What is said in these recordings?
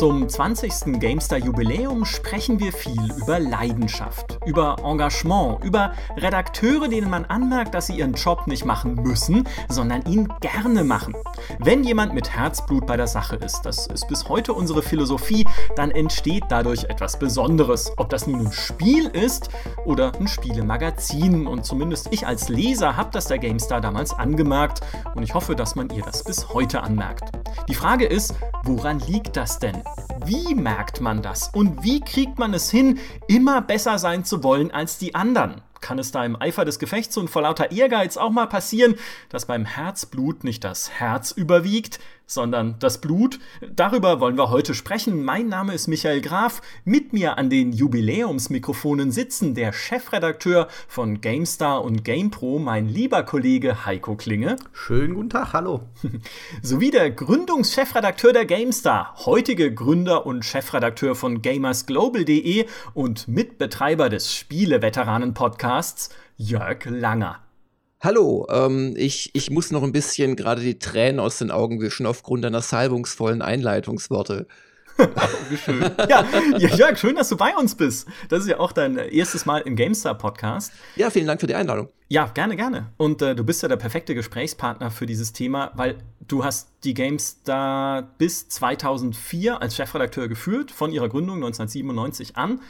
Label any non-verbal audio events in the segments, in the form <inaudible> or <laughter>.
Zum 20. GameStar Jubiläum sprechen wir viel über Leidenschaft, über Engagement, über Redakteure, denen man anmerkt, dass sie ihren Job nicht machen müssen, sondern ihn gerne machen. Wenn jemand mit Herzblut bei der Sache ist, das ist bis heute unsere Philosophie, dann entsteht dadurch etwas Besonderes. Ob das nun ein Spiel ist oder ein Spielemagazin. Und zumindest ich als Leser habe das der GameStar damals angemerkt und ich hoffe, dass man ihr das bis heute anmerkt. Die Frage ist, woran liegt das denn? Wie merkt man das? Und wie kriegt man es hin, immer besser sein zu wollen als die anderen? Kann es da im Eifer des Gefechts und vor lauter Ehrgeiz auch mal passieren, dass beim Herzblut nicht das Herz überwiegt, sondern das Blut. Darüber wollen wir heute sprechen. Mein Name ist Michael Graf. Mit mir an den Jubiläumsmikrofonen sitzen der Chefredakteur von GameStar und GamePro, mein lieber Kollege Heiko Klinge. Schönen guten Tag, hallo. <laughs> Sowie der Gründungschefredakteur der GameStar, heutige Gründer und Chefredakteur von gamersglobal.de und Mitbetreiber des Spieleveteranen-Podcasts, Jörg Langer. Hallo, ähm, ich, ich muss noch ein bisschen gerade die Tränen aus den Augen wischen aufgrund deiner salbungsvollen Einleitungsworte. Wie schön. <laughs> Ja, ja, Jörg, schön, dass du bei uns bist. Das ist ja auch dein erstes Mal im GameStar-Podcast. Ja, vielen Dank für die Einladung. Ja, gerne, gerne. Und äh, du bist ja der perfekte Gesprächspartner für dieses Thema, weil du hast die GameStar bis 2004 als Chefredakteur geführt, von ihrer Gründung 1997 an.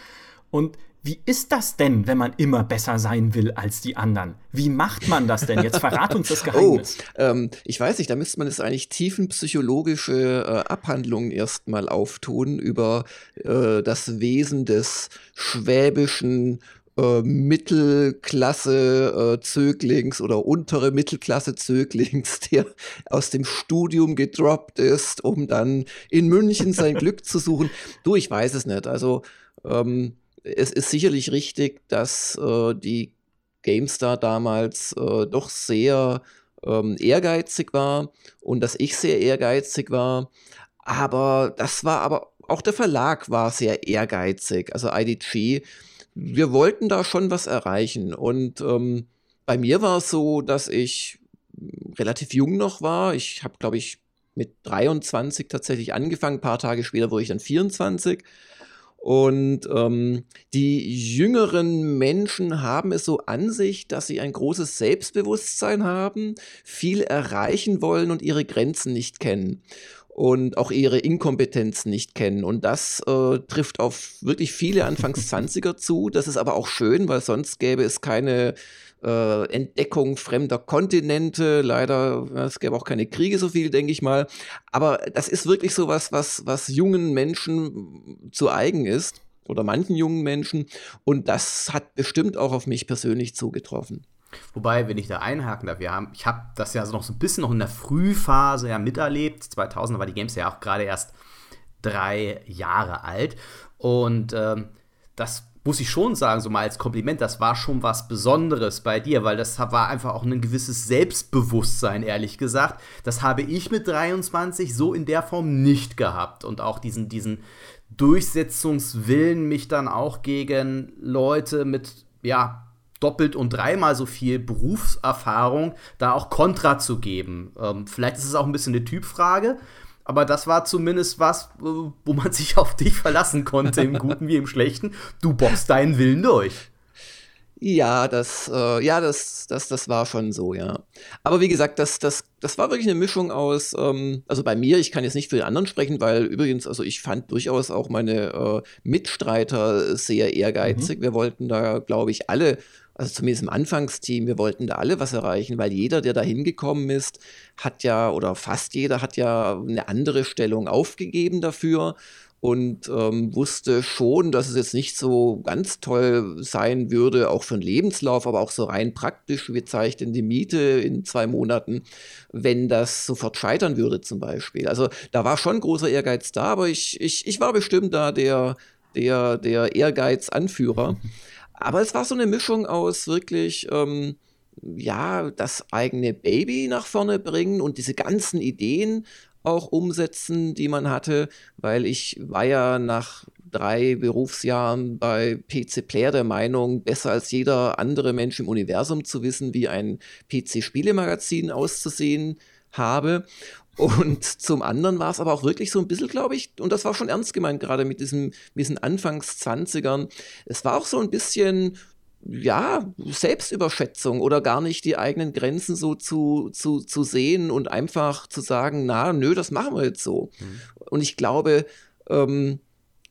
Und wie ist das denn, wenn man immer besser sein will als die anderen? Wie macht man das denn? Jetzt verrat uns das <laughs> Geheimnis. Oh, ähm, ich weiß nicht, da müsste man jetzt eigentlich tiefenpsychologische äh, Abhandlungen erstmal auftun über äh, das Wesen des schwäbischen äh, Mittelklasse-Zöglings äh, oder untere Mittelklasse-Zöglings, <laughs> der aus dem Studium gedroppt ist, um dann in München sein Glück zu suchen. Du, ich weiß es nicht. Also, ähm, es ist sicherlich richtig, dass äh, die GameStar damals äh, doch sehr ähm, ehrgeizig war und dass ich sehr ehrgeizig war. Aber das war aber auch der Verlag war sehr ehrgeizig, also IDG. Wir wollten da schon was erreichen. Und ähm, bei mir war es so, dass ich relativ jung noch war. Ich habe, glaube ich, mit 23 tatsächlich angefangen. Ein paar Tage später wurde ich dann 24. Und ähm, die jüngeren Menschen haben es so an sich, dass sie ein großes Selbstbewusstsein haben, viel erreichen wollen und ihre Grenzen nicht kennen und auch ihre Inkompetenz nicht kennen. Und das äh, trifft auf wirklich viele Anfangs 20er zu. Das ist aber auch schön, weil sonst gäbe es keine äh, Entdeckung fremder Kontinente. Leider, es gäbe auch keine Kriege so viel, denke ich mal. Aber das ist wirklich so was, was, was jungen Menschen zu eigen ist oder manchen jungen Menschen. Und das hat bestimmt auch auf mich persönlich zugetroffen. Wobei, wenn ich da einhaken darf, haben, ich habe das ja noch so ein bisschen noch in der Frühphase ja miterlebt. 2000 war die Games ja auch gerade erst drei Jahre alt. Und ähm, das muss ich schon sagen, so mal als Kompliment, das war schon was Besonderes bei dir, weil das war einfach auch ein gewisses Selbstbewusstsein, ehrlich gesagt. Das habe ich mit 23 so in der Form nicht gehabt. Und auch diesen, diesen Durchsetzungswillen, mich dann auch gegen Leute mit, ja, doppelt und dreimal so viel Berufserfahrung da auch Kontra zu geben. Ähm, vielleicht ist es auch ein bisschen eine Typfrage, aber das war zumindest was, wo man <laughs> sich auf dich verlassen konnte, im Guten wie im Schlechten. Du boxst deinen Willen durch. Ja, das, äh, ja, das, das, das war schon so, ja. Aber wie gesagt, das, das, das war wirklich eine Mischung aus, ähm, also bei mir, ich kann jetzt nicht für die anderen sprechen, weil übrigens, also ich fand durchaus auch meine äh, Mitstreiter sehr ehrgeizig. Mhm. Wir wollten da, glaube ich, alle also zumindest im Anfangsteam, wir wollten da alle was erreichen, weil jeder, der da hingekommen ist, hat ja, oder fast jeder hat ja eine andere Stellung aufgegeben dafür und ähm, wusste schon, dass es jetzt nicht so ganz toll sein würde, auch für einen Lebenslauf, aber auch so rein praktisch, wir zeichnen die Miete in zwei Monaten, wenn das sofort scheitern würde zum Beispiel. Also da war schon großer Ehrgeiz da, aber ich, ich, ich war bestimmt da der, der, der Ehrgeiz-Anführer. <laughs> Aber es war so eine Mischung aus wirklich, ähm, ja, das eigene Baby nach vorne bringen und diese ganzen Ideen auch umsetzen, die man hatte, weil ich war ja nach drei Berufsjahren bei PC Player der Meinung, besser als jeder andere Mensch im Universum zu wissen, wie ein PC-Spielemagazin auszusehen habe. Und zum anderen war es aber auch wirklich so ein bisschen, glaube ich, und das war schon ernst gemeint, gerade mit, diesem, diesen Anfangs-20ern. Es war auch so ein bisschen ja, Selbstüberschätzung oder gar nicht die eigenen Grenzen so zu, zu, zu sehen und einfach zu sagen, na, nö, das machen wir jetzt so. Mhm. Und ich glaube, ähm,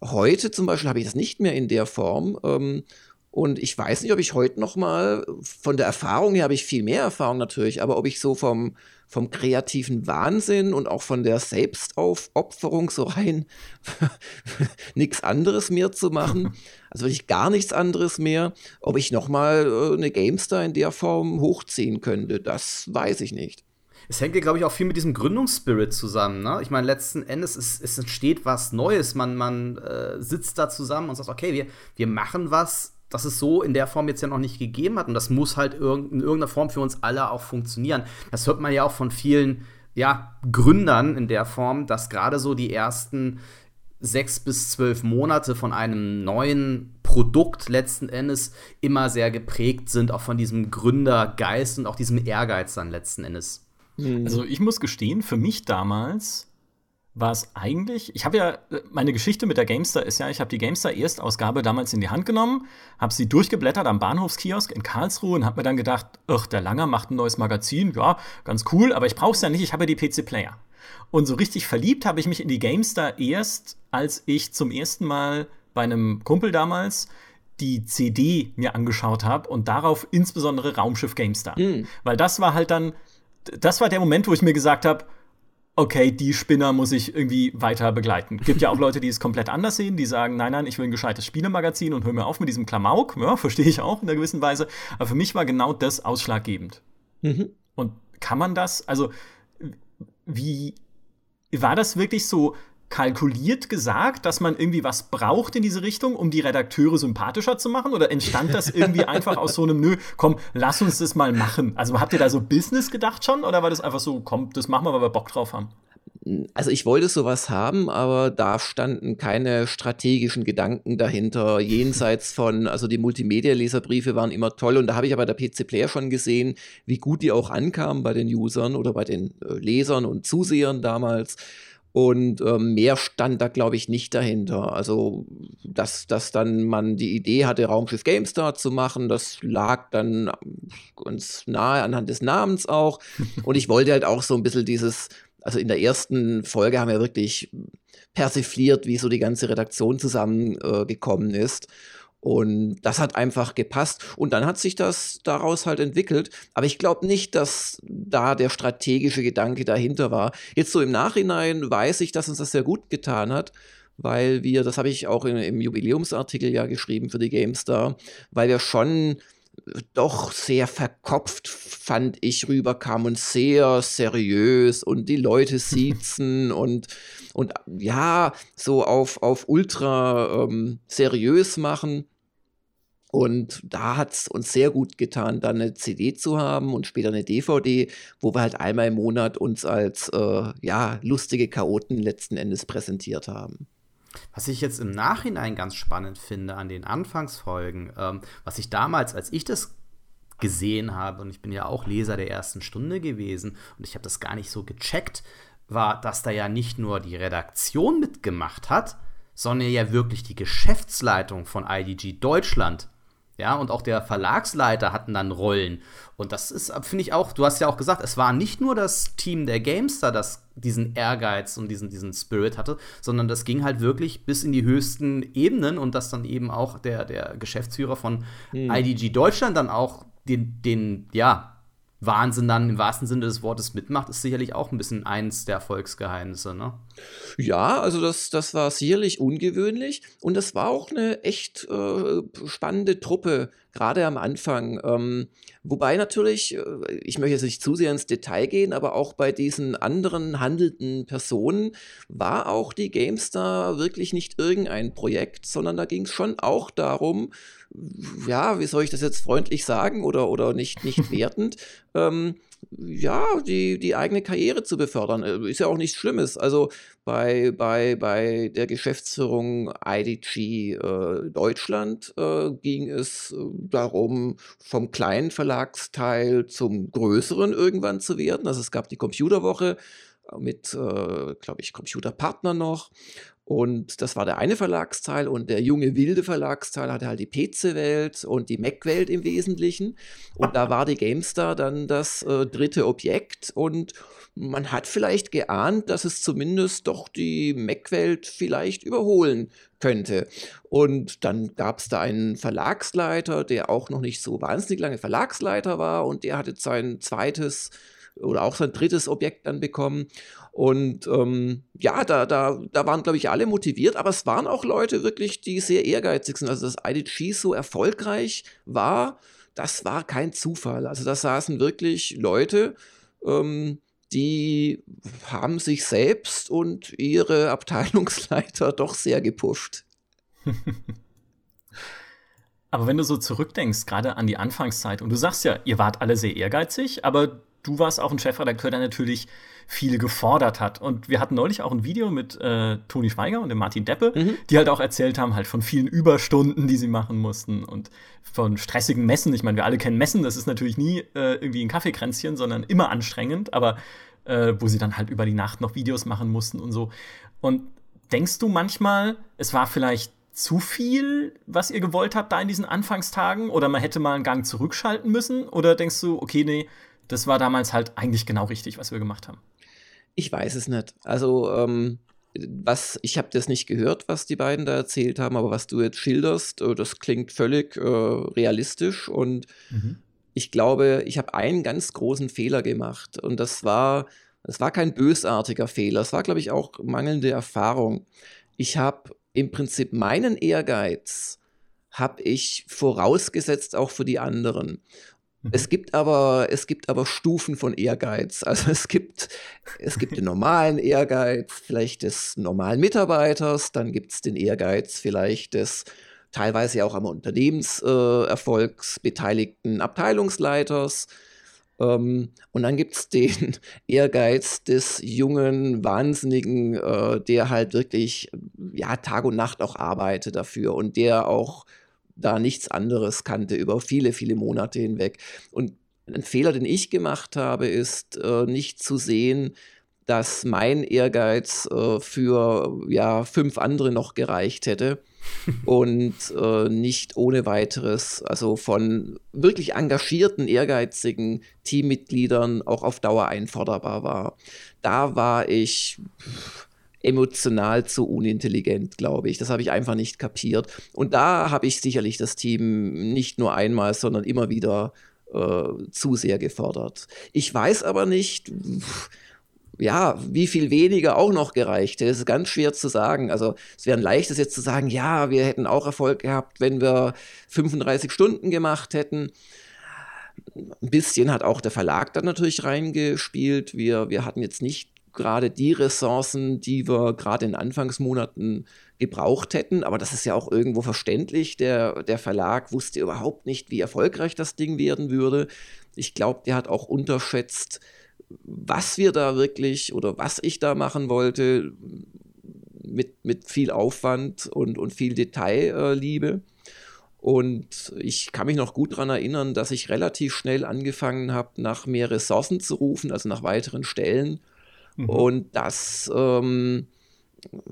heute zum Beispiel habe ich das nicht mehr in der Form. Ähm, und ich weiß nicht, ob ich heute noch mal, von der Erfahrung her habe ich viel mehr Erfahrung natürlich, aber ob ich so vom, vom kreativen Wahnsinn und auch von der Selbstaufopferung so rein <laughs> nichts anderes mehr zu machen, <laughs> also wirklich gar nichts anderes mehr, ob ich noch mal äh, eine GameStar in der Form hochziehen könnte, das weiß ich nicht. Es hängt ja, glaube ich, auch viel mit diesem Gründungsspirit zusammen. Ne? Ich meine, letzten Endes ist, es entsteht was Neues. Man, man äh, sitzt da zusammen und sagt, okay, wir, wir machen was, das es so in der Form jetzt ja noch nicht gegeben hat. Und das muss halt in irgendeiner Form für uns alle auch funktionieren. Das hört man ja auch von vielen ja, Gründern in der Form, dass gerade so die ersten sechs bis zwölf Monate von einem neuen Produkt letzten Endes immer sehr geprägt sind, auch von diesem Gründergeist und auch diesem Ehrgeiz dann letzten Endes. Also ich muss gestehen, für mich damals war es eigentlich, ich habe ja, meine Geschichte mit der Gamestar ist ja, ich habe die Gamestar Erstausgabe damals in die Hand genommen, habe sie durchgeblättert am Bahnhofskiosk in Karlsruhe und habe mir dann gedacht, ach, der Langer macht ein neues Magazin, ja, ganz cool, aber ich brauche es ja nicht, ich habe ja die PC Player. Und so richtig verliebt habe ich mich in die Gamestar erst, als ich zum ersten Mal bei einem Kumpel damals die CD mir angeschaut habe und darauf insbesondere Raumschiff Gamestar. Mhm. Weil das war halt dann, das war der Moment, wo ich mir gesagt habe, okay, die Spinner muss ich irgendwie weiter begleiten. Gibt ja auch Leute, die es komplett anders sehen, die sagen, nein, nein, ich will ein gescheites Spielemagazin und hör mir auf mit diesem Klamauk. Ja, verstehe ich auch in einer gewissen Weise. Aber für mich war genau das ausschlaggebend. Mhm. Und kann man das, also wie war das wirklich so kalkuliert gesagt, dass man irgendwie was braucht in diese Richtung, um die Redakteure sympathischer zu machen? Oder entstand das irgendwie <laughs> einfach aus so einem, nö, komm, lass uns das mal machen? Also habt ihr da so Business gedacht schon? Oder war das einfach so, komm, das machen wir, weil wir Bock drauf haben? Also ich wollte sowas haben, aber da standen keine strategischen Gedanken dahinter, jenseits von, also die Multimedia-Leserbriefe waren immer toll und da habe ich aber der PC Player schon gesehen, wie gut die auch ankamen bei den Usern oder bei den äh, Lesern und Zusehern damals. Und ähm, mehr stand da, glaube ich, nicht dahinter. Also, dass, dass dann man die Idee hatte, Raumschiff GameStar zu machen, das lag dann ganz nahe anhand des Namens auch. <laughs> Und ich wollte halt auch so ein bisschen dieses, also in der ersten Folge haben wir wirklich persifliert, wie so die ganze Redaktion zusammengekommen äh, ist. Und das hat einfach gepasst. Und dann hat sich das daraus halt entwickelt. Aber ich glaube nicht, dass da der strategische Gedanke dahinter war. Jetzt so im Nachhinein weiß ich, dass uns das sehr gut getan hat, weil wir, das habe ich auch in, im Jubiläumsartikel ja geschrieben für die GameStar, weil wir schon doch sehr verkopft, fand ich, rüberkam und sehr seriös und die Leute <laughs> siezen und, und ja, so auf, auf ultra ähm, seriös machen. Und da hat es uns sehr gut getan, dann eine CD zu haben und später eine DVD, wo wir halt einmal im Monat uns als äh, ja, lustige Chaoten letzten Endes präsentiert haben. Was ich jetzt im Nachhinein ganz spannend finde an den Anfangsfolgen, ähm, was ich damals, als ich das gesehen habe, und ich bin ja auch Leser der ersten Stunde gewesen und ich habe das gar nicht so gecheckt, war, dass da ja nicht nur die Redaktion mitgemacht hat, sondern ja wirklich die Geschäftsleitung von IDG Deutschland ja, und auch der Verlagsleiter hatten dann Rollen. Und das ist, finde ich auch, du hast ja auch gesagt, es war nicht nur das Team der Gamester, das diesen Ehrgeiz und diesen, diesen Spirit hatte, sondern das ging halt wirklich bis in die höchsten Ebenen und dass dann eben auch der, der Geschäftsführer von hm. IDG Deutschland dann auch den, den, ja, Wahnsinn dann im wahrsten Sinne des Wortes mitmacht, ist sicherlich auch ein bisschen eins der Erfolgsgeheimnisse, ne? Ja, also das, das war sicherlich ungewöhnlich und das war auch eine echt äh, spannende Truppe, gerade am Anfang. Ähm, wobei natürlich, äh, ich möchte jetzt nicht zu sehr ins Detail gehen, aber auch bei diesen anderen handelnden Personen war auch die GameStar wirklich nicht irgendein Projekt, sondern da ging es schon auch darum, ja, wie soll ich das jetzt freundlich sagen oder, oder nicht, nicht <laughs> wertend, ähm, ja, die, die eigene Karriere zu befördern. Äh, ist ja auch nichts Schlimmes. Also bei, bei, bei der Geschäftsführung IDG äh, Deutschland äh, ging es äh, darum, vom kleinen Verlagsteil zum größeren irgendwann zu werden. Also es gab die Computerwoche mit, äh, glaube ich, Computerpartner noch. Und das war der eine Verlagsteil und der junge wilde Verlagsteil hatte halt die PC-Welt und die Mac-Welt im Wesentlichen. Und da war die GameStar dann das äh, dritte Objekt und man hat vielleicht geahnt, dass es zumindest doch die Mac-Welt vielleicht überholen könnte. Und dann gab es da einen Verlagsleiter, der auch noch nicht so wahnsinnig lange Verlagsleiter war und der hatte sein zweites oder auch sein drittes Objekt dann bekommen. Und ähm, ja, da, da, da waren, glaube ich, alle motiviert, aber es waren auch Leute wirklich, die sehr ehrgeizig sind. Also, dass IDG so erfolgreich war, das war kein Zufall. Also, da saßen wirklich Leute, ähm, die haben sich selbst und ihre <laughs> Abteilungsleiter doch sehr gepusht. <laughs> aber wenn du so zurückdenkst, gerade an die Anfangszeit, und du sagst ja, ihr wart alle sehr ehrgeizig, aber du warst auch ein Chefredakteur, der natürlich viel gefordert hat. Und wir hatten neulich auch ein Video mit äh, Toni Schweiger und dem Martin Deppe, mhm. die halt auch erzählt haben, halt von vielen Überstunden, die sie machen mussten und von stressigen Messen. Ich meine, wir alle kennen Messen, das ist natürlich nie äh, irgendwie ein Kaffeekränzchen, sondern immer anstrengend, aber äh, wo sie dann halt über die Nacht noch Videos machen mussten und so. Und denkst du manchmal, es war vielleicht zu viel, was ihr gewollt habt da in diesen Anfangstagen? Oder man hätte mal einen Gang zurückschalten müssen? Oder denkst du, okay, nee, das war damals halt eigentlich genau richtig, was wir gemacht haben. Ich weiß es nicht. Also, ähm, was, ich habe das nicht gehört, was die beiden da erzählt haben, aber was du jetzt schilderst, äh, das klingt völlig äh, realistisch und mhm. ich glaube, ich habe einen ganz großen Fehler gemacht und das war, das war kein bösartiger Fehler, es war, glaube ich, auch mangelnde Erfahrung. Ich habe im Prinzip meinen Ehrgeiz habe ich vorausgesetzt auch für die anderen. Es gibt aber, es gibt aber Stufen von Ehrgeiz. <laughs> Also es gibt, es gibt den normalen Ehrgeiz, vielleicht des normalen Mitarbeiters, dann gibt es den Ehrgeiz vielleicht des teilweise auch am Unternehmenserfolgs äh, beteiligten Abteilungsleiters. Ähm, und dann gibt es den <laughs> Ehrgeiz des jungen, Wahnsinnigen, äh, der halt wirklich ja, Tag und Nacht auch arbeitet dafür und der auch da nichts anderes kannte über viele, viele Monate hinweg. Und ein Fehler, den ich gemacht habe, ist äh, nicht zu sehen, dass mein Ehrgeiz äh, für ja, fünf andere noch gereicht hätte <laughs> und äh, nicht ohne weiteres, also von wirklich engagierten, ehrgeizigen Teammitgliedern auch auf Dauer einforderbar war. Da war ich. Pff, emotional zu unintelligent, glaube ich. Das habe ich einfach nicht kapiert. Und da habe ich sicherlich das Team nicht nur einmal, sondern immer wieder äh, zu sehr gefordert. Ich weiß aber nicht, ja, wie viel weniger auch noch gereicht. Das ist ganz schwer zu sagen. Also es wäre ein leichtes jetzt zu sagen, ja, wir hätten auch Erfolg gehabt, wenn wir 35 Stunden gemacht hätten. Ein bisschen hat auch der Verlag dann natürlich reingespielt. Wir, wir hatten jetzt nicht gerade die Ressourcen, die wir gerade in Anfangsmonaten gebraucht hätten. Aber das ist ja auch irgendwo verständlich. Der, der Verlag wusste überhaupt nicht, wie erfolgreich das Ding werden würde. Ich glaube, der hat auch unterschätzt, was wir da wirklich oder was ich da machen wollte, mit, mit viel Aufwand und, und viel Detailliebe. Und ich kann mich noch gut daran erinnern, dass ich relativ schnell angefangen habe, nach mehr Ressourcen zu rufen, also nach weiteren Stellen Mhm. Und das ähm,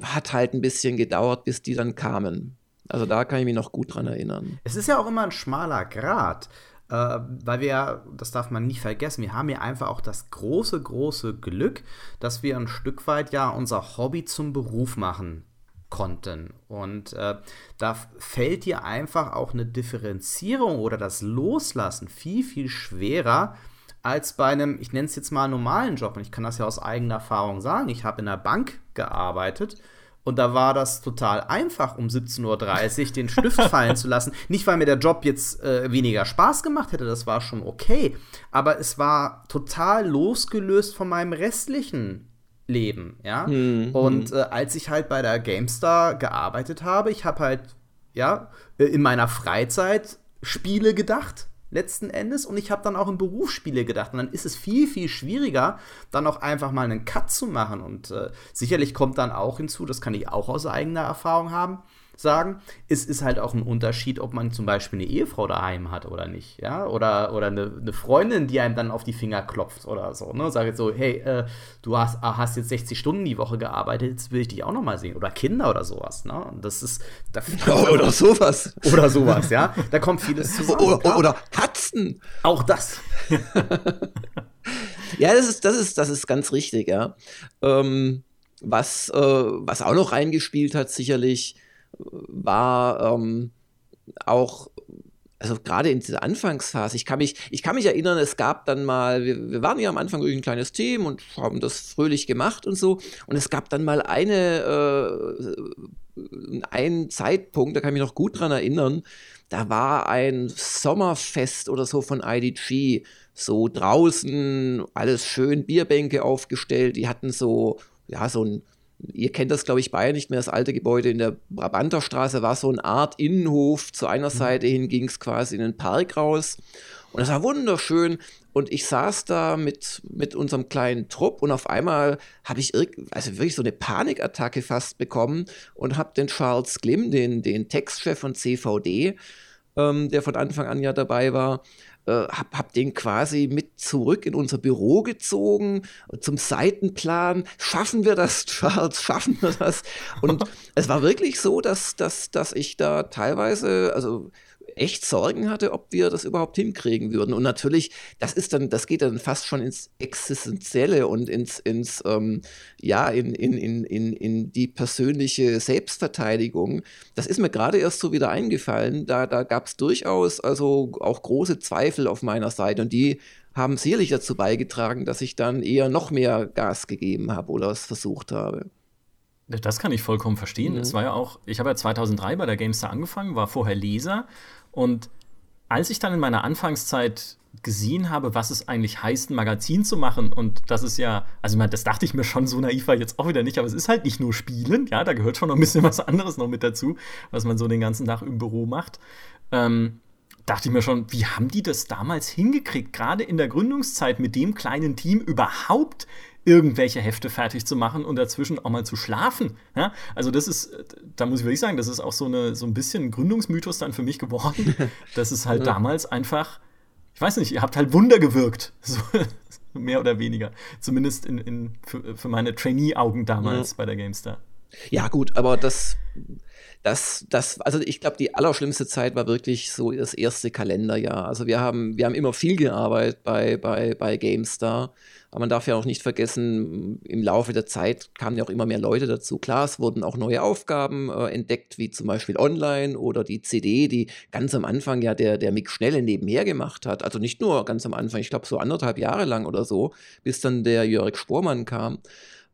hat halt ein bisschen gedauert, bis die dann kamen. Also da kann ich mich noch gut dran erinnern. Es ist ja auch immer ein schmaler Grat, äh, weil wir, das darf man nicht vergessen, wir haben ja einfach auch das große, große Glück, dass wir ein Stück weit ja unser Hobby zum Beruf machen konnten. Und äh, da fällt dir einfach auch eine Differenzierung oder das Loslassen viel, viel schwerer, als bei einem, ich nenne es jetzt mal normalen Job. Und ich kann das ja aus eigener Erfahrung sagen. Ich habe in der Bank gearbeitet und da war das total einfach, um 17.30 Uhr den Stift <laughs> fallen zu lassen. Nicht, weil mir der Job jetzt äh, weniger Spaß gemacht hätte, das war schon okay. Aber es war total losgelöst von meinem restlichen Leben, ja. Mhm. Und äh, als ich halt bei der GameStar gearbeitet habe, ich habe halt, ja, äh, in meiner Freizeit Spiele gedacht letzten Endes. Und ich habe dann auch in Berufsspiele gedacht. Und dann ist es viel, viel schwieriger, dann auch einfach mal einen Cut zu machen. Und äh, sicherlich kommt dann auch hinzu, das kann ich auch aus eigener Erfahrung haben, sagen, es ist halt auch ein Unterschied, ob man zum Beispiel eine Ehefrau daheim hat oder nicht, ja, oder, oder eine, eine Freundin, die einem dann auf die Finger klopft oder so, ne, sage jetzt so, hey, äh, du hast, ah, hast jetzt 60 Stunden die Woche gearbeitet, jetzt will ich dich auch noch mal sehen, oder Kinder oder sowas, ne, das ist, da <laughs> oder, oder sowas. Oder sowas, ja, da kommt vieles <laughs> zusammen. Oder, oder Katzen. Auch das. <laughs> ja, das ist, das ist, das ist ganz richtig, ja. Ähm, was, äh, was auch noch reingespielt hat, sicherlich, war ähm, auch, also gerade in dieser Anfangsphase, ich kann mich, ich kann mich erinnern, es gab dann mal, wir, wir waren ja am Anfang wirklich ein kleines Team und haben das fröhlich gemacht und so. Und es gab dann mal eine, äh, einen Zeitpunkt, da kann ich mich noch gut dran erinnern, da war ein Sommerfest oder so von IDG, so draußen, alles schön, Bierbänke aufgestellt, die hatten so, ja, so ein Ihr kennt das, glaube ich, beide nicht mehr. Das alte Gebäude in der Brabanterstraße war so eine Art Innenhof. Zu einer mhm. Seite hin ging es quasi in den Park raus. Und das war wunderschön. Und ich saß da mit, mit unserem kleinen Trupp und auf einmal habe ich also wirklich so eine Panikattacke fast bekommen und habe den Charles Glim, den, den Textchef von CVD, ähm, der von Anfang an ja dabei war, äh, hab, hab den quasi mit zurück in unser Büro gezogen zum Seitenplan. Schaffen wir das, <laughs> Charles? Schaffen wir das? Und <laughs> es war wirklich so, dass, dass, dass ich da teilweise, also echt Sorgen hatte, ob wir das überhaupt hinkriegen würden. Und natürlich, das ist dann, das geht dann fast schon ins Existenzielle und ins, ins ähm, ja, in, in, in, in, in die persönliche Selbstverteidigung. Das ist mir gerade erst so wieder eingefallen. Da, da gab es durchaus also auch große Zweifel auf meiner Seite und die haben sicherlich dazu beigetragen, dass ich dann eher noch mehr Gas gegeben habe oder es versucht habe. Das kann ich vollkommen verstehen. Mhm. Es war ja auch, ich habe ja 2003 bei der GameStar angefangen, war vorher Leser und als ich dann in meiner Anfangszeit gesehen habe, was es eigentlich heißt, ein Magazin zu machen und das ist ja, also ich meine, das dachte ich mir schon, so naiv war jetzt auch wieder nicht, aber es ist halt nicht nur Spielen, ja, da gehört schon noch ein bisschen <laughs> was anderes noch mit dazu, was man so den ganzen Tag im Büro macht. Ähm, dachte ich mir schon, wie haben die das damals hingekriegt, gerade in der Gründungszeit mit dem kleinen Team überhaupt irgendwelche Hefte fertig zu machen und dazwischen auch mal zu schlafen. Ja? Also das ist, da muss ich wirklich sagen, das ist auch so, eine, so ein bisschen ein Gründungsmythos dann für mich geworden. <laughs> Das ist halt ja. damals einfach, ich weiß nicht, ihr habt halt Wunder gewirkt. <laughs> So, mehr oder weniger. Zumindest in, in, für, für meine Trainee-Augen damals ja. bei der GameStar. Ja, gut, aber das, das, das, also ich glaube, die allerschlimmste Zeit war wirklich so das erste Kalenderjahr. Also wir haben, wir haben immer viel gearbeitet bei, bei, bei GameStar. Aber man darf ja auch nicht vergessen, im Laufe der Zeit kamen ja auch immer mehr Leute dazu. Klar, es wurden auch neue Aufgaben äh, entdeckt, wie zum Beispiel Online oder die CD, die ganz am Anfang ja der, der Mick Schnelle nebenher gemacht hat. Also nicht nur ganz am Anfang, ich glaube so anderthalb Jahre lang oder so, bis dann der Jörg Spormann kam.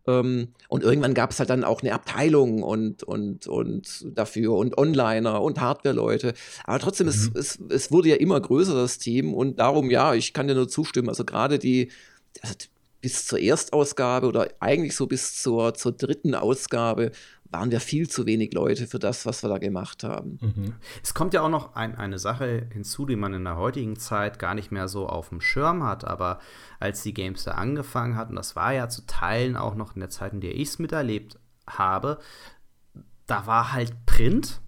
Ähm, und irgendwann gab es halt dann auch eine Abteilung und, und, und dafür und Onliner und Hardware-Leute. Aber trotzdem, mhm. es, es, es wurde ja immer größer, das Team. Und darum, ja, ich kann dir nur zustimmen. Also gerade die, also bis zur Erstausgabe oder eigentlich so bis zur, zur dritten Ausgabe waren wir viel zu wenig Leute für das, was wir da gemacht haben. Mhm. Es kommt ja auch noch ein, eine Sache hinzu, die man in der heutigen Zeit gar nicht mehr so auf dem Schirm hat, aber als die Games da angefangen hat, und das war ja zu Teilen auch noch in der Zeit, in der ich es miterlebt habe, da war halt Print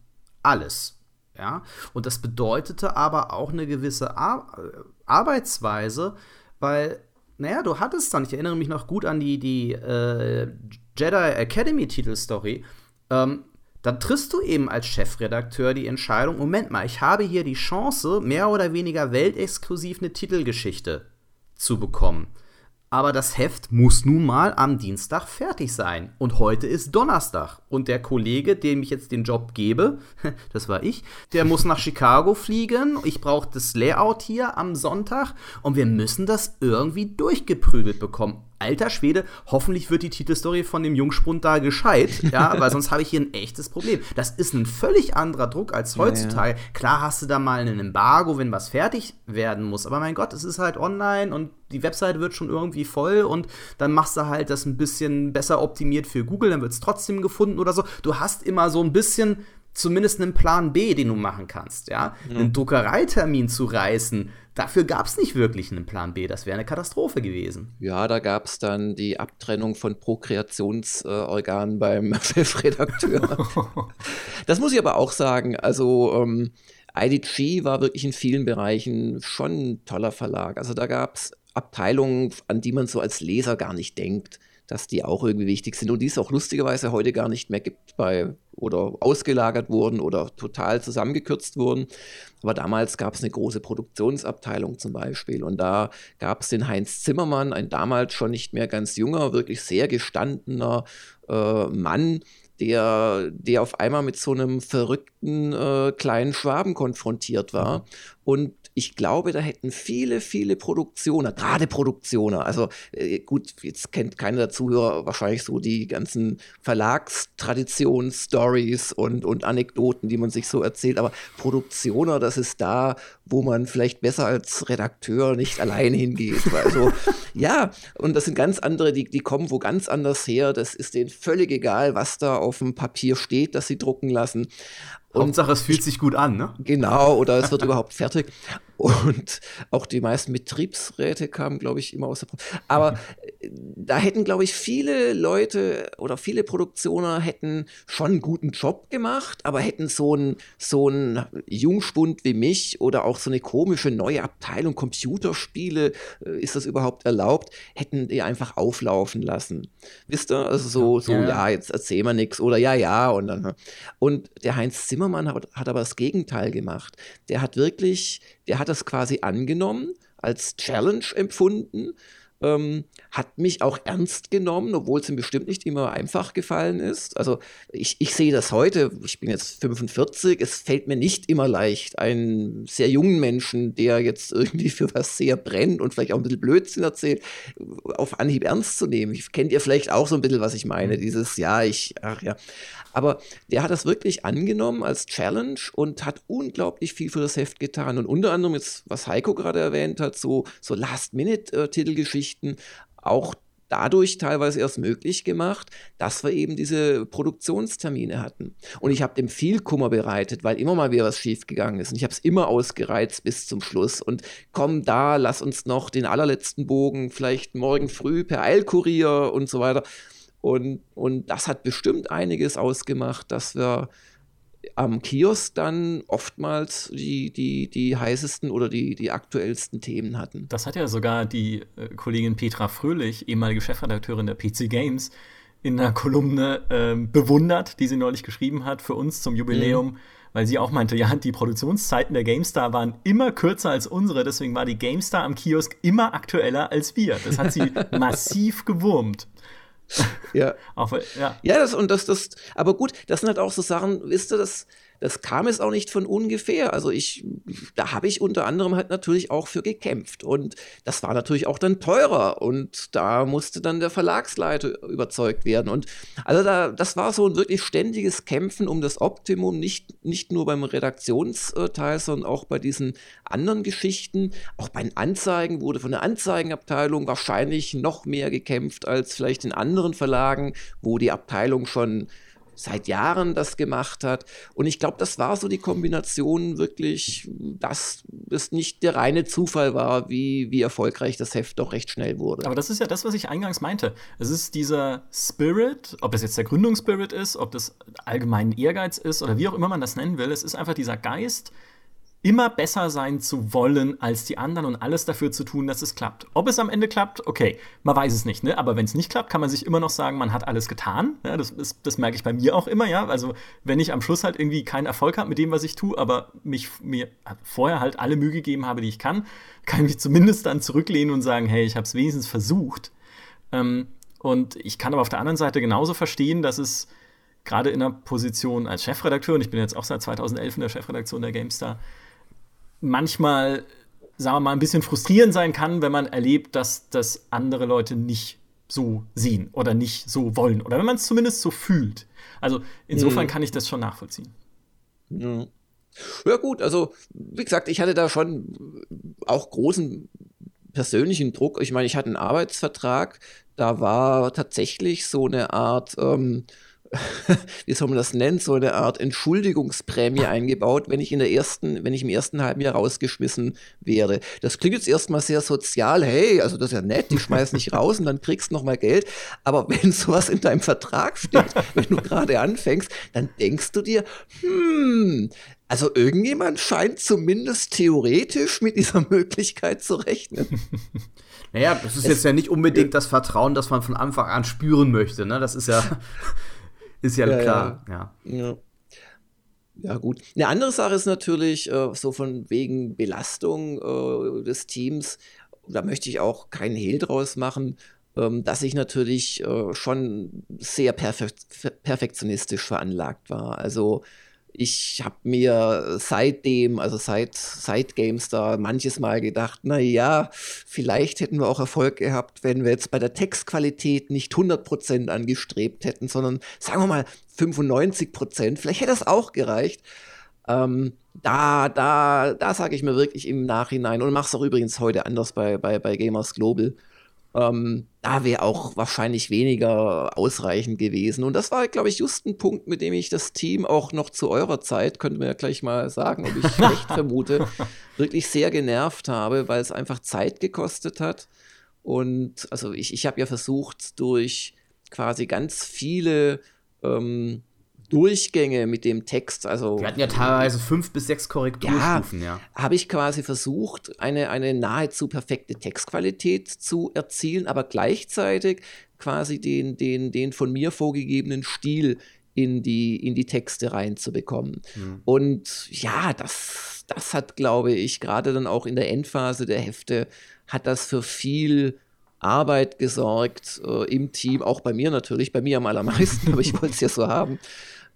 alles. Ja, und das bedeutete aber auch eine gewisse Ar Arbeitsweise, weil naja, du hattest dann, ich erinnere mich noch gut an die, die äh, Jedi Academy Titelstory. Ähm, dann triffst du eben als Chefredakteur die Entscheidung, Moment mal, ich habe hier die Chance, mehr oder weniger weltexklusiv eine Titelgeschichte zu bekommen. Aber das Heft muss nun mal am Dienstag fertig sein. Und heute ist Donnerstag. Und der Kollege, dem ich jetzt den Job gebe, <laughs> das war ich, der muss nach Chicago fliegen. Ich brauche das Layout hier am Sonntag. Und wir müssen das irgendwie durchgeprügelt bekommen alter Schwede, hoffentlich wird die Titelstory von dem Jungspund da gescheit, ja, <laughs> weil sonst habe ich hier ein echtes Problem. Das ist ein völlig anderer Druck als heutzutage. Ja, ja. Klar hast du da mal ein Embargo, wenn was fertig werden muss, aber mein Gott, es ist halt online und die Webseite wird schon irgendwie voll und dann machst du halt das ein bisschen besser optimiert für Google, dann wird es trotzdem gefunden oder so. Du hast immer so ein bisschen zumindest einen Plan B, den du machen kannst, ja. Mhm. Einen Druckereitermin zu reißen, dafür gab es nicht wirklich einen Plan B. Das wäre eine Katastrophe gewesen. Ja, da gab es dann die Abtrennung von Prokreationsorganen äh, <laughs> beim Chefredakteur. <laughs> das muss ich aber auch sagen. Also, ähm, IDG war wirklich in vielen Bereichen schon ein toller Verlag. Also da gab es Abteilungen, an die man so als Leser gar nicht denkt dass die auch irgendwie wichtig sind und die es auch lustigerweise heute gar nicht mehr gibt bei oder ausgelagert wurden oder total zusammengekürzt wurden. Aber damals gab es eine große Produktionsabteilung zum Beispiel und da gab es den Heinz Zimmermann, ein damals schon nicht mehr ganz junger, wirklich sehr gestandener äh, Mann, der, der auf einmal mit so einem verrückten äh, kleinen Schwaben konfrontiert war. Mhm. Und ich glaube, da hätten viele, viele Produktioner, gerade Produktioner, also äh, gut, jetzt kennt keiner der Zuhörer wahrscheinlich so die ganzen Verlagstraditions-Stories und, und Anekdoten, die man sich so erzählt, aber Produktioner, das ist da, wo man vielleicht besser als Redakteur nicht allein hingeht. Also, <laughs> ja, und das sind ganz andere, die, die kommen wo ganz anders her. Das ist denen völlig egal, was da auf dem Papier steht, das sie drucken lassen. Und Hauptsache, es fühlt sich gut an, ne? Genau, oder es wird überhaupt fertig. Und auch die meisten Betriebsräte kamen, glaube ich, immer aus der. Pro Aber äh, da hätten, glaube ich, viele Leute oder viele Produktioner hätten schon einen guten Job gemacht, aber hätten so einen so Jungspund wie mich oder auch so eine komische neue Abteilung Computerspiele, äh, ist das überhaupt erlaubt, hätten die einfach auflaufen lassen. Wisst ihr? Also so, so ja, ja jetzt erzählen wir nichts oder ja, ja. Und, dann, und der Heinz Zimmermann hat, hat aber das Gegenteil gemacht. Der hat wirklich, der hat hat das quasi angenommen, als Challenge empfunden, ähm, hat mich auch ernst genommen, obwohl es ihm bestimmt nicht immer einfach gefallen ist. Also ich, ich sehe das heute, ich bin jetzt 45, es fällt mir nicht immer leicht, einen sehr jungen Menschen, der jetzt irgendwie für was sehr brennt und vielleicht auch ein bisschen Blödsinn erzählt, auf Anhieb ernst zu nehmen. Ich kennt ihr vielleicht auch so ein bisschen, was ich meine, mhm. dieses, ja, ich, ach ja. Aber der hat das wirklich angenommen als Challenge und hat unglaublich viel für das Heft getan. Und unter anderem jetzt, was Heiko gerade erwähnt hat, so, so Last-Minute-Titelgeschichten, auch dadurch teilweise erst möglich gemacht, dass wir eben diese Produktionstermine hatten. Und ich habe dem viel Kummer bereitet, weil immer mal wieder was schiefgegangen ist. Und ich habe es immer ausgereizt bis zum Schluss. Und komm da, lass uns noch den allerletzten Bogen, vielleicht morgen früh per Eilkurier und so weiter. Und, und das hat bestimmt einiges ausgemacht, dass wir am Kiosk dann oftmals die, die, die heißesten oder die, die aktuellsten Themen hatten. Das hat ja sogar die äh, Kollegin Petra Fröhlich, ehemalige Chefredakteurin der PC Games, in einer Kolumne äh, bewundert, die sie neulich geschrieben hat für uns zum Jubiläum. Mhm weil sie auch meinte, ja, die Produktionszeiten der GameStar waren immer kürzer als unsere, deswegen war die GameStar am Kiosk immer aktueller als wir. Das hat sie <laughs> massiv gewurmt ja. <laughs> Auch, ja. Ja, das und das, das, aber gut, das sind halt auch so Sachen, wisst ihr, das, das kam es auch nicht von ungefähr. Also ich, da habe ich unter anderem halt natürlich auch für gekämpft. Und das war natürlich auch dann teurer. Und da musste dann der Verlagsleiter überzeugt werden. Und also da, das war so ein wirklich ständiges Kämpfen um das Optimum, nicht, nicht nur beim Redaktionsteil, sondern auch bei diesen anderen Geschichten. Auch bei den Anzeigen wurde von der Anzeigenabteilung wahrscheinlich noch mehr gekämpft als vielleicht in anderen Verlagen, wo die Abteilung schon seit Jahren das gemacht hat. Und ich glaube, das war so die Kombination wirklich, dass es nicht der reine Zufall war, wie, wie erfolgreich das Heft doch recht schnell wurde. Aber das ist ja das, was ich eingangs meinte. Es ist dieser Spirit, ob das jetzt der Gründungsspirit ist, ob das allgemein Ehrgeiz ist oder wie auch immer man das nennen will. Es ist einfach dieser Geist, immer besser sein zu wollen als die anderen und alles dafür zu tun, dass es klappt. Ob es am Ende klappt, okay, man weiß es nicht, ne? Aber wenn es nicht klappt, kann man sich immer noch sagen, man hat alles getan. Ja, das, ist, das merke ich bei mir auch immer, ja. Also wenn ich am Schluss halt irgendwie keinen Erfolg habe mit dem, was ich tue, aber mich mir vorher halt alle Mühe gegeben habe, die ich kann, <laughs> kann ich mich zumindest dann zurücklehnen und sagen, hey, ich habe es wenigstens versucht. Ähm, und ich kann aber auf der anderen Seite genauso verstehen, dass es gerade in der Position als Chefredakteur, und ich bin jetzt auch seit 2011 in der Chefredaktion der GameStar, manchmal, sagen wir mal, ein bisschen frustrierend sein kann, wenn man erlebt, dass das andere Leute nicht so sehen oder nicht so wollen. Oder wenn man es zumindest so fühlt. Also insofern mhm. kann ich das schon nachvollziehen. Ja. ja, gut, also wie gesagt, ich hatte da schon auch großen persönlichen Druck. Ich meine, ich hatte einen Arbeitsvertrag, da war tatsächlich so eine Art ähm, <laughs> wie soll man das nennen, so eine Art Entschuldigungsprämie eingebaut, wenn ich in der ersten, wenn ich im ersten halben Jahr rausgeschmissen wäre. Das klingt jetzt erstmal sehr sozial, hey, also das ist ja nett, die schmeißen nicht raus und dann kriegst du nochmal Geld. Aber wenn sowas in deinem Vertrag steht, wenn du gerade anfängst, dann denkst du dir, hm, also irgendjemand scheint zumindest theoretisch mit dieser Möglichkeit zu rechnen. Naja, das ist es, jetzt ja nicht unbedingt das Vertrauen, das man von Anfang an spüren möchte. Ne? Das ist ja <laughs> ist ja, ja klar. Ja. ja. Ja, gut. Eine andere Sache ist natürlich, äh, so von wegen Belastung äh, des Teams, da möchte ich auch keinen Hehl draus machen, ähm, dass ich natürlich äh, schon sehr perfek perfektionistisch veranlagt war. Also ich habe mir seitdem, also seit, seit GameStar, manches Mal gedacht, na ja, vielleicht hätten wir auch Erfolg gehabt, wenn wir jetzt bei der Textqualität nicht 100% angestrebt hätten, sondern sagen wir mal 95%. Vielleicht hätte das auch gereicht. Ähm, da, da, da sage ich mir wirklich im Nachhinein und mache es auch übrigens heute anders bei, bei, bei Gamers Global. Ähm, da wäre auch wahrscheinlich weniger ausreichend gewesen. Und das war, glaube ich, just ein Punkt, mit dem ich das Team auch noch zu eurer Zeit, könnte man ja gleich mal sagen, ob ich <laughs> recht vermute, wirklich sehr genervt habe, weil es einfach Zeit gekostet hat. Und also ich, ich habe ja versucht, durch quasi ganz viele ähm, Durchgänge mit dem Text. Also, Wir hatten ja teilweise fünf bis sechs Korrekturstufen, ja. ja. Habe ich quasi versucht, eine, eine nahezu perfekte Textqualität zu erzielen, aber gleichzeitig quasi den, den, den von mir vorgegebenen Stil in die, in die Texte reinzubekommen. Mhm. Und ja, das, das hat, glaube ich, gerade dann auch in der Endphase der Hefte, hat das für viel Arbeit gesorgt äh, im Team, auch bei mir natürlich, bei mir am allermeisten, <laughs> aber ich wollte es ja so haben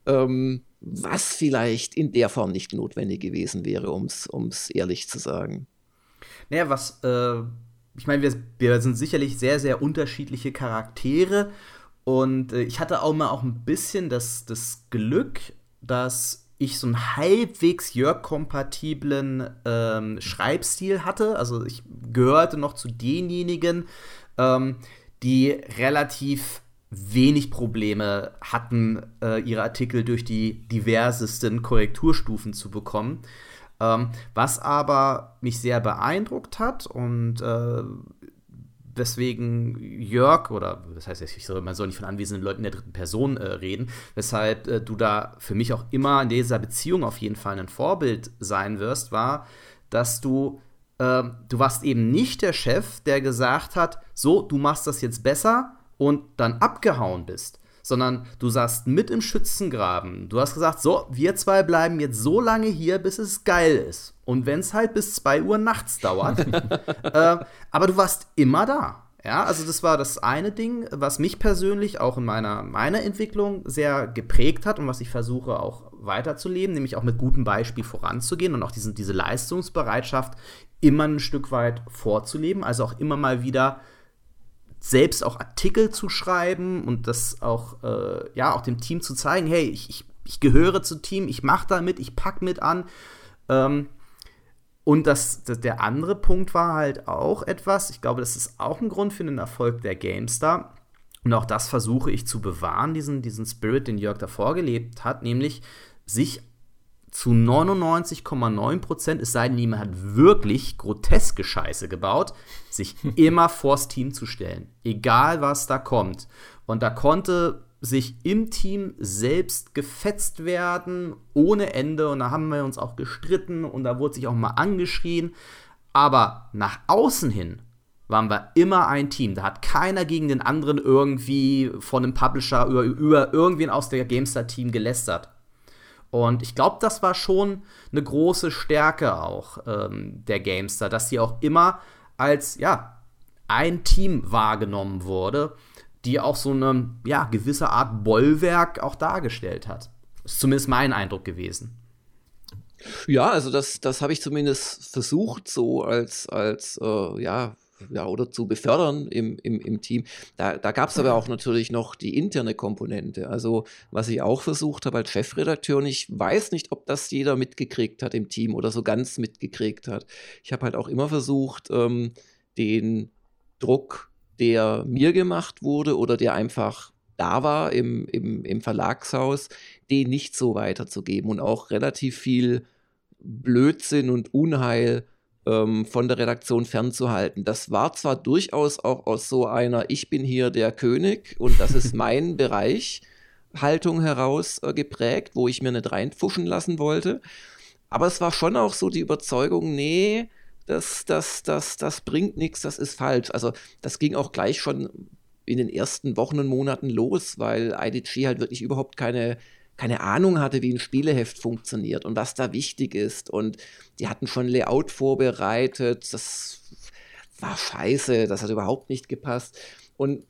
ähm, was vielleicht in der Form nicht notwendig gewesen wäre, um es ehrlich zu sagen. Naja, was, äh, ich meine, wir, wir sind sicherlich sehr, sehr unterschiedliche Charaktere und äh, ich hatte auch mal auch ein bisschen das, das Glück, dass ich so einen halbwegs Jörg-kompatiblen ähm, Schreibstil hatte. Also ich gehörte noch zu denjenigen, ähm, die relativ wenig Probleme hatten, äh, ihre Artikel durch die diversesten Korrekturstufen zu bekommen. Ähm, was aber mich sehr beeindruckt hat und äh, weswegen Jörg, oder das heißt, ich soll, man soll nicht von anwesenden Leuten der dritten Person äh, reden, weshalb äh, du da für mich auch immer in dieser Beziehung auf jeden Fall ein Vorbild sein wirst, war, dass du, äh, du warst eben nicht der Chef, der gesagt hat, so, du machst das jetzt besser, und dann abgehauen bist, sondern du saßt mit im Schützengraben. Du hast gesagt, so, wir zwei bleiben jetzt so lange hier, bis es geil ist. Und wenn es halt bis 2 Uhr nachts dauert. <laughs> äh, aber du warst immer da. Ja, also das war das eine Ding, was mich persönlich auch in meiner, meiner Entwicklung sehr geprägt hat und was ich versuche auch weiterzuleben, nämlich auch mit gutem Beispiel voranzugehen und auch diesen, diese Leistungsbereitschaft immer ein Stück weit vorzuleben, also auch immer mal wieder selbst auch Artikel zu schreiben und das auch, äh, ja, auch dem Team zu zeigen, hey, ich, ich, ich gehöre zum Team, ich mache da mit, ich pack mit an. Ähm, und das, das, der andere Punkt war halt auch etwas, ich glaube, das ist auch ein Grund für den Erfolg der GameStar. Und auch das versuche ich zu bewahren, diesen, diesen Spirit, den Jörg davor gelebt hat, nämlich sich zu 99,9 Prozent, es sei denn, jemand hat wirklich groteske Scheiße gebaut, sich <laughs> immer vors Team zu stellen. Egal, was da kommt. Und da konnte sich im Team selbst gefetzt werden, ohne Ende. Und da haben wir uns auch gestritten und da wurde sich auch mal angeschrien. Aber nach außen hin waren wir immer ein Team. Da hat keiner gegen den anderen irgendwie von einem Publisher über, über irgendwen aus der GameStar-Team gelästert. Und ich glaube, das war schon eine große Stärke auch ähm, der Gamester, dass sie auch immer als, ja, ein Team wahrgenommen wurde, die auch so eine, ja, gewisse Art Bollwerk auch dargestellt hat. Ist zumindest mein Eindruck gewesen. Ja, also das, das habe ich zumindest versucht, so als, als äh, ja, ja, oder zu befördern im, im, im Team. Da, da gab es aber auch natürlich noch die interne Komponente. Also, was ich auch versucht habe als Chefredakteur, und ich weiß nicht, ob das jeder mitgekriegt hat im Team oder so ganz mitgekriegt hat. Ich habe halt auch immer versucht, ähm, den Druck, der mir gemacht wurde oder der einfach da war im, im, im Verlagshaus, den nicht so weiterzugeben und auch relativ viel Blödsinn und Unheil ähm, von der Redaktion fernzuhalten. Das war zwar durchaus auch aus so einer Ich bin hier der König und das ist <laughs> mein Bereich Haltung heraus äh, geprägt, wo ich mir nicht reinpfuschen lassen wollte. Aber es war schon auch so die Überzeugung, nee, das, das, das, das bringt nichts, das ist falsch. Also das ging auch gleich schon in den ersten Wochen und Monaten los, weil IDG halt wirklich überhaupt keine keine Ahnung hatte, wie ein Spieleheft funktioniert und was da wichtig ist. Und die hatten schon Layout vorbereitet. Das war scheiße, das hat überhaupt nicht gepasst. Und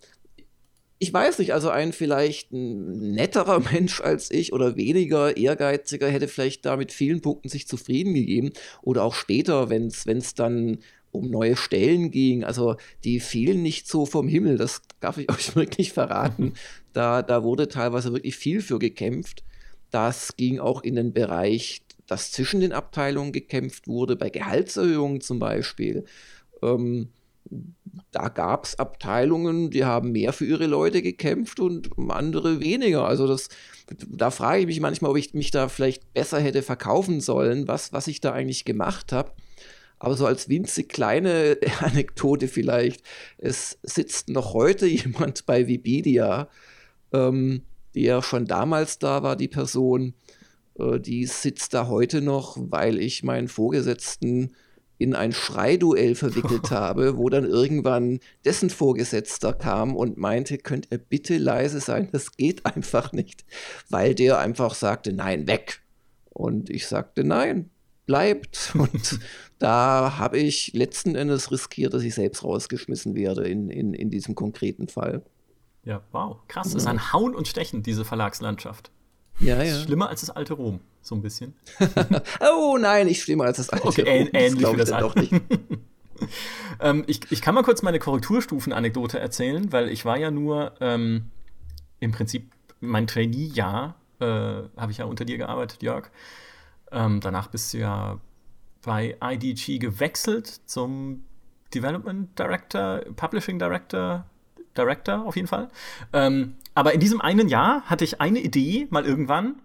ich weiß nicht, also ein vielleicht netterer <laughs> Mensch als ich oder weniger ehrgeiziger hätte vielleicht da mit vielen Punkten sich zufrieden gegeben. Oder auch später, wenn es dann um neue Stellen ging. Also die fielen nicht so vom Himmel, das darf ich <laughs> euch wirklich verraten. Da, da wurde teilweise wirklich viel für gekämpft. Das ging auch in den Bereich, dass zwischen den Abteilungen gekämpft wurde, bei Gehaltserhöhungen zum Beispiel. Ähm, da gab es Abteilungen, die haben mehr für ihre Leute gekämpft und andere weniger. Also das, da frage ich mich manchmal, ob ich mich da vielleicht besser hätte verkaufen sollen, was, was ich da eigentlich gemacht habe. Aber so als winzig kleine <laughs> Anekdote vielleicht, es sitzt noch heute <laughs> jemand bei Wikipedia, ähm, die ja schon damals da war, die Person, äh, die sitzt da heute noch, weil ich meinen Vorgesetzten in ein Schreiduell verwickelt <laughs> habe, wo dann irgendwann dessen Vorgesetzter kam und meinte, könnt ihr bitte leise sein, das geht einfach nicht, weil der einfach sagte, nein, weg. Und ich sagte, nein, bleibt. <laughs> Und da habe ich letzten Endes riskiert, dass ich selbst rausgeschmissen werde in, in, in diesem konkreten Fall. Ja, wow, krass. Das ist ein Hauen und Stechen, diese Verlagslandschaft. Ja, ja. Schlimmer als das alte Rom, so ein bisschen. <laughs> oh nein, nicht schlimmer als das alte okay, Rom. Ähnlich das wie das alte. nicht. <laughs> <laughs> ähm, ich, ich kann mal kurz meine Korrekturstufen-Anekdote erzählen, weil ich war ja nur ähm, im Prinzip mein Trainee-Jahr, äh, habe ich ja unter dir gearbeitet, Jörg. Ähm, danach bist du ja bei IDG gewechselt zum Development Director, Publishing Director, Director auf jeden Fall. Ähm, aber in diesem einen Jahr hatte ich eine Idee mal irgendwann,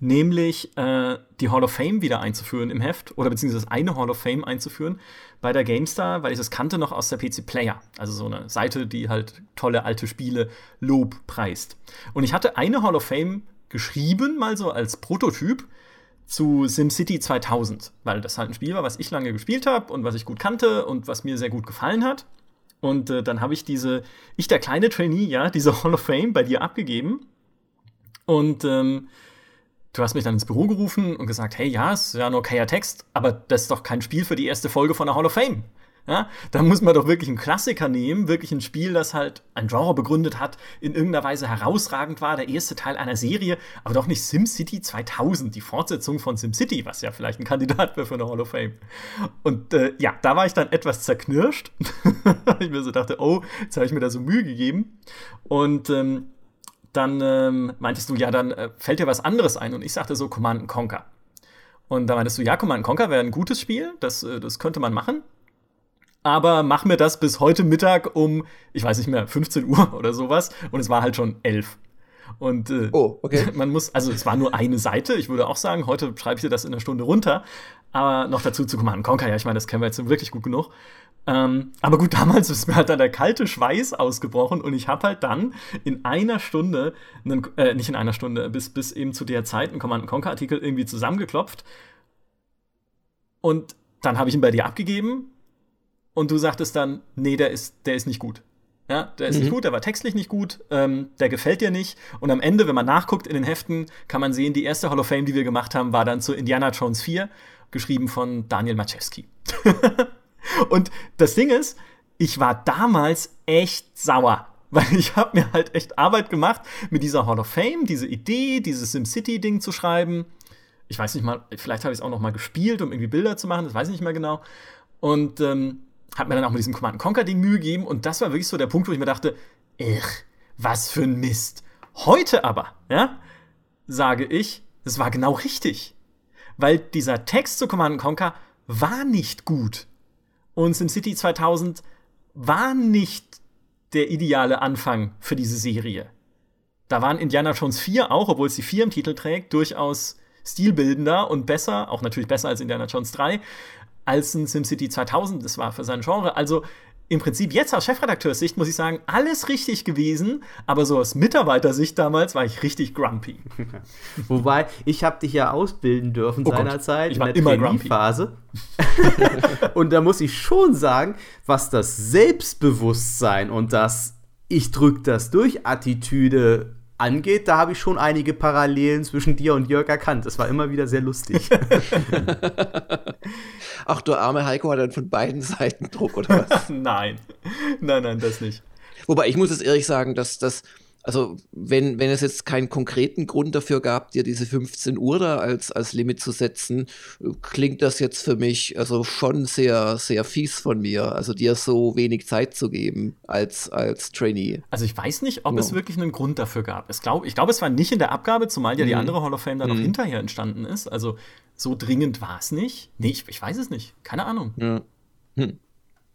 nämlich äh, die Hall of Fame wieder einzuführen im Heft oder beziehungsweise eine Hall of Fame einzuführen bei der GameStar, weil ich das kannte noch aus der PC Player, also so eine Seite, die halt tolle alte Spiele Lob preist. Und ich hatte eine Hall of Fame geschrieben, mal so als Prototyp zu SimCity 2000, weil das halt ein Spiel war, was ich lange gespielt habe und was ich gut kannte und was mir sehr gut gefallen hat. Und äh, dann habe ich diese, ich der kleine Trainee, ja, diese Hall of Fame bei dir abgegeben. Und ähm, du hast mich dann ins Büro gerufen und gesagt, hey, ja, ist ja nur okayer Text, aber das ist doch kein Spiel für die erste Folge von der Hall of Fame. Ja, da muss man doch wirklich einen Klassiker nehmen, wirklich ein Spiel, das halt ein Genre begründet hat, in irgendeiner Weise herausragend war, der erste Teil einer Serie, aber doch nicht SimCity 2000, die Fortsetzung von SimCity, was ja vielleicht ein Kandidat wäre für eine Hall of Fame. Und äh, ja, da war ich dann etwas zerknirscht, <laughs> ich mir so dachte, oh, jetzt habe ich mir da so Mühe gegeben. Und ähm, dann ähm, meintest du, ja, dann äh, fällt dir was anderes ein. Und ich sagte so, Command Conquer. Und da meintest du, ja, Command Conquer wäre ein gutes Spiel, das, äh, das könnte man machen aber mach mir das bis heute Mittag um, ich weiß nicht mehr, 15 Uhr oder sowas. Und es war halt schon 11. Und äh, oh, okay. <laughs> man muss, also es war nur eine Seite. Ich würde auch sagen, heute schreibe ich dir das in einer Stunde runter. Aber noch dazu zu Command Conquer, ja, ich meine, das kennen wir jetzt wirklich gut genug. Ähm, aber gut, <laughs> damals ist mir halt dann der kalte Schweiß ausgebrochen und ich habe halt dann in einer Stunde, einen, äh, nicht in einer Stunde, bis, bis eben zu der Zeit einen Command Conquer Artikel irgendwie zusammengeklopft. Und dann habe ich ihn bei dir abgegeben und du sagtest dann, nee, der ist, der ist nicht gut. Ja, der ist mhm. nicht gut, der war textlich nicht gut, ähm, der gefällt dir nicht. Und am Ende, wenn man nachguckt in den Heften, kann man sehen, die erste Hall of Fame, die wir gemacht haben, war dann zu Indiana Jones 4, geschrieben von Daniel Maczewski. <laughs> und das Ding ist, ich war damals echt sauer, <laughs> weil ich habe mir halt echt Arbeit gemacht, mit dieser Hall of Fame, diese Idee, dieses SimCity-Ding zu schreiben. Ich weiß nicht mal, vielleicht habe ich es auch noch mal gespielt, um irgendwie Bilder zu machen, das weiß ich nicht mehr genau. Und ähm, habe mir dann auch mit diesem Command Conquer Ding Mühe gegeben und das war wirklich so der Punkt, wo ich mir dachte, ich, was für ein Mist. Heute aber, ja, sage ich, es war genau richtig. Weil dieser Text zu Command Conquer war nicht gut. Und SimCity 2000 war nicht der ideale Anfang für diese Serie. Da waren Indiana Jones 4 auch, obwohl es die 4 im Titel trägt, durchaus stilbildender und besser, auch natürlich besser als Indiana Jones 3, als ein SimCity 2000 das war für sein Genre. Also im Prinzip jetzt aus Chefredakteurssicht muss ich sagen, alles richtig gewesen, aber so aus Mitarbeitersicht damals war ich richtig grumpy. <laughs> Wobei, ich habe dich ja ausbilden dürfen Oh seinerzeit ich war in der immer grumpy. Trainee-Phase. <laughs> und da muss ich schon sagen, was das Selbstbewusstsein und das Ich drück das durch Attitüde angeht, da habe ich schon einige Parallelen zwischen dir und Jörg erkannt. Das war immer wieder sehr lustig. <laughs> Ach, der arme Heiko hat dann von beiden Seiten Druck, oder was? <laughs> nein, nein, nein, das nicht. Wobei ich muss jetzt ehrlich sagen, dass das, also wenn, wenn es jetzt keinen konkreten Grund dafür gab, dir diese 15 Uhr da als, als Limit zu setzen, klingt das jetzt für mich also schon sehr, sehr fies von mir, also dir so wenig Zeit zu geben als, als Trainee. Also ich weiß nicht, ob Ja. es wirklich einen Grund dafür gab. Es glaub, ich glaube, es war nicht in der Abgabe, zumal ja die Mhm. andere Hall of Fame dann noch Mhm. hinterher entstanden ist. Also so dringend war es nicht. Nee, ich, ich weiß es nicht. Keine Ahnung. Ja.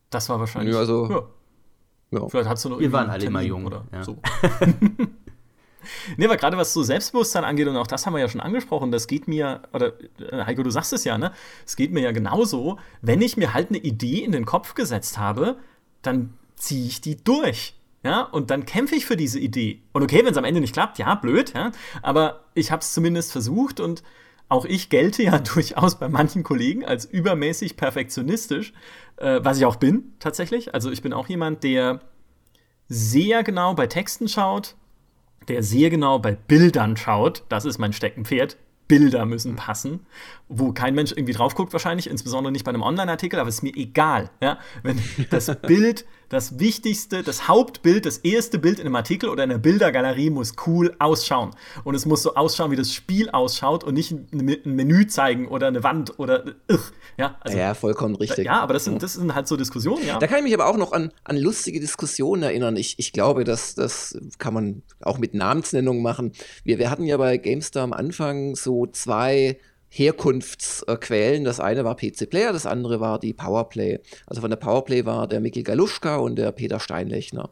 Das war wahrscheinlich. Ja, also- ja. Ja. Vielleicht hast du noch Wir irgendwie waren alle immer Termin jung, Oder ja. so. <laughs> nee, aber gerade was so Selbstbewusstsein angeht, und auch das haben wir ja schon angesprochen, das geht mir, oder äh, Heiko, du sagst es ja, ne? Es geht mir ja genauso, wenn ich mir halt eine Idee in den Kopf gesetzt habe, dann ziehe ich die durch. Ja, und dann kämpfe ich für diese Idee. Und okay, wenn es am Ende nicht klappt, ja, blöd, ja, aber ich habe es zumindest versucht und auch ich gelte ja <laughs> durchaus bei manchen Kollegen als übermäßig perfektionistisch, äh, was ich auch bin, tatsächlich. Also ich bin auch jemand, der sehr genau bei Texten schaut, der sehr genau bei Bildern schaut. Das ist mein Steckenpferd. Bilder müssen passen, wo kein Mensch irgendwie drauf guckt wahrscheinlich, insbesondere nicht bei einem Online-Artikel, aber es ist mir egal, ja, wenn <laughs> das Bild, das wichtigste, das Hauptbild, das erste Bild in einem Artikel oder in einer Bildergalerie muss cool ausschauen und es muss so ausschauen, wie das Spiel ausschaut und nicht ein, Menü zeigen oder eine Wand oder ugh, ja, also, ja, vollkommen richtig. ja, aber das sind, das sind halt so Diskussionen, ja. Da kann ich mich aber auch noch an, an lustige Diskussionen erinnern. Ich, ich glaube, dass das kann man auch mit Namensnennung machen. Wir, wir hatten ja bei GameStar am Anfang so zwei Herkunftsquellen. Das eine war PC Player, das andere war die Powerplay. Also von der Powerplay war der Mikkel Galuschka und der Peter Steinlechner.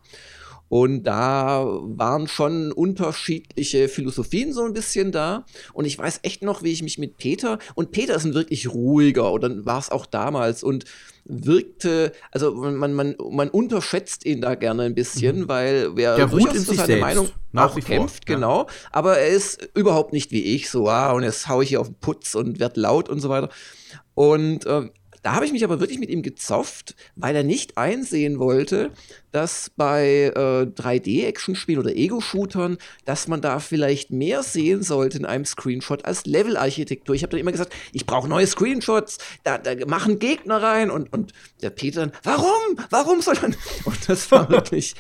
Und da waren schon unterschiedliche Philosophien so ein bisschen da. Und ich weiß echt noch, wie ich mich mit Peter, und Peter ist ein wirklich ruhiger, oder war es auch damals, und wirkte, also man, man, man unterschätzt ihn da gerne ein bisschen, weil wer Der ruht in sich seine selbst, Meinung nach auch wie vor, kämpft, ja. genau. Aber er ist überhaupt nicht wie ich, so, ah, und jetzt hau ich hier auf den Putz und werd laut und so weiter. Und äh, da habe ich mich aber wirklich mit ihm gezofft, weil er nicht einsehen wollte, dass bei äh, 3D-Action-Spielen oder Ego-Shootern, dass man da vielleicht mehr sehen sollte in einem Screenshot als Level-Architektur. Ich habe dann immer gesagt, ich brauche neue Screenshots, da, da machen Gegner rein und, und der Peter dann, warum? Warum soll man? <laughs> Und das war <laughs> wirklich.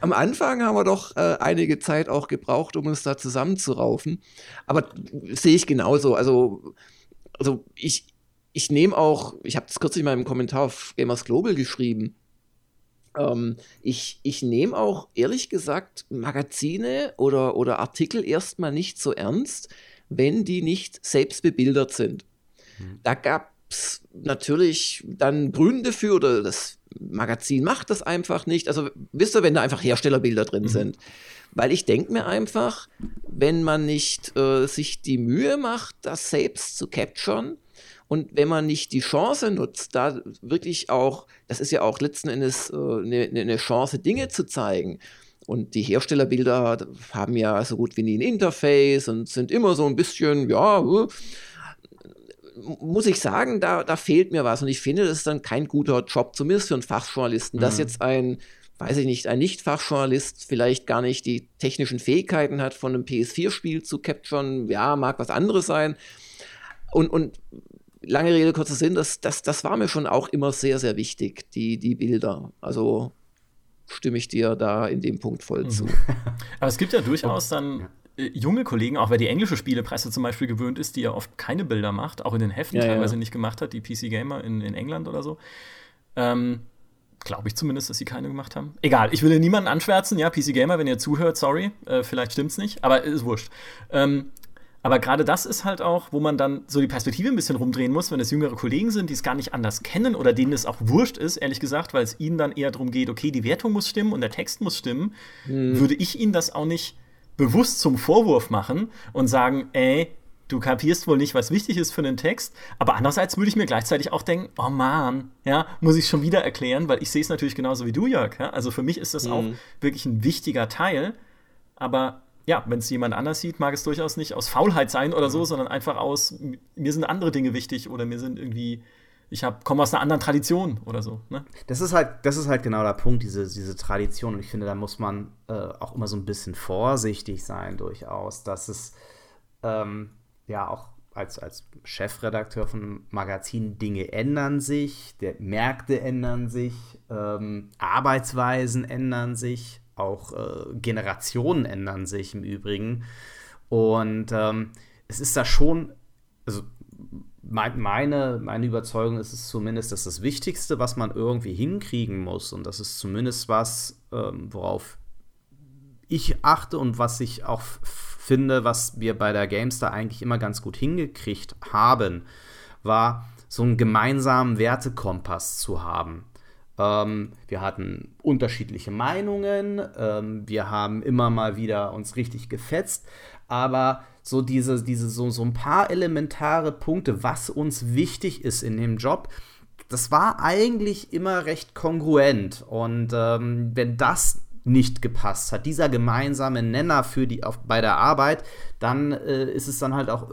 Am Anfang haben wir doch äh, einige Zeit auch gebraucht, um uns da zusammenzuraufen. Aber sehe ich genauso. Also, also ich, ich nehme auch, ich habe das kürzlich mal im Kommentar auf Gamers Global geschrieben. Ähm, ich ich nehme auch ehrlich gesagt Magazine oder, oder Artikel erstmal nicht so ernst, wenn die nicht selbst bebildert sind. Da gab es natürlich dann Gründe für oder das Magazin macht das einfach nicht. Also wisst ihr, wenn da einfach Herstellerbilder drin sind. Weil ich denke mir einfach, wenn man nicht äh, sich die Mühe macht, das selbst zu capturen und wenn man nicht die Chance nutzt, da wirklich auch, das ist ja auch letzten Endes eine äh, ne, ne Chance, Dinge zu zeigen. Und die Herstellerbilder haben ja so gut wie nie ein Interface und sind immer so ein bisschen, ja, äh, muss ich sagen, da, da fehlt mir was. Und ich finde, das ist dann kein guter Job, zumindest für einen Fachjournalisten, dass jetzt ein, weiß ich nicht, ein Nicht-Fachjournalist vielleicht gar nicht die technischen Fähigkeiten hat, von einem PS4-Spiel zu capturen. Ja, mag was anderes sein. Und, und lange Rede, kurzer Sinn, das, das, das war mir schon auch immer sehr, sehr wichtig, die, die Bilder. Also stimme ich dir da in dem Punkt voll zu. <laughs> Aber es gibt ja durchaus dann äh, junge Kollegen, auch weil die englische Spielepresse zum Beispiel gewöhnt ist, die ja oft keine Bilder macht, auch in den Heften Ja, ja. teilweise nicht gemacht hat, die PC Gamer in, in England oder so. Ähm, Glaube ich zumindest, dass sie keine gemacht haben. Egal, ich will hier niemanden anschwärzen, ja, PC Gamer, wenn ihr zuhört, sorry, äh, vielleicht stimmt's nicht, aber ist wurscht. Ähm, aber gerade das ist halt auch, wo man dann so die Perspektive ein bisschen rumdrehen muss, wenn es jüngere Kollegen sind, die es gar nicht anders kennen oder denen es auch wurscht ist, ehrlich gesagt, weil es ihnen dann eher darum geht, okay, die Wertung muss stimmen und der Text muss stimmen, würde ich ihnen das auch nicht bewusst zum Vorwurf machen und sagen, ey, du kapierst wohl nicht, was wichtig ist für einen Text. Aber andererseits würde ich mir gleichzeitig auch denken, oh man, ja, muss ich schon wieder erklären, weil ich sehe es natürlich genauso wie du, Jörg. Ja? Also für mich ist das mhm. auch wirklich ein wichtiger Teil. Aber ja, wenn es jemand anders sieht, mag es durchaus nicht aus Faulheit sein oder so, mhm. sondern einfach aus, mir sind andere Dinge wichtig oder mir sind irgendwie, ich komme aus einer anderen Tradition oder so. Ne? Das ist halt, das ist halt genau der Punkt, diese, diese Tradition. Und ich finde, da muss man äh, auch immer so ein bisschen vorsichtig sein, durchaus, dass es ähm, ja auch als, als Chefredakteur von Magazinen, Dinge ändern sich, der, Märkte ändern sich, ähm, Arbeitsweisen ändern sich, auch äh, Generationen ändern sich im Übrigen. Und ähm, es ist da schon, also mein, meine, meine Überzeugung ist es zumindest, dass das Wichtigste, was man irgendwie hinkriegen muss, und das ist zumindest was, ähm, worauf ich achte und was ich auch finde, was wir bei der Gamestar eigentlich immer ganz gut hingekriegt haben, war so einen gemeinsamen Wertekompass zu haben. Ähm, wir hatten unterschiedliche Meinungen, ähm, wir haben immer mal wieder uns richtig gefetzt, aber so diese, diese so, so ein paar elementare Punkte, was uns wichtig ist in dem Job, das war eigentlich immer recht kongruent. Und ähm, wenn das nicht gepasst hat, dieser gemeinsame Nenner für die auf, bei der Arbeit, dann äh, ist es dann halt auch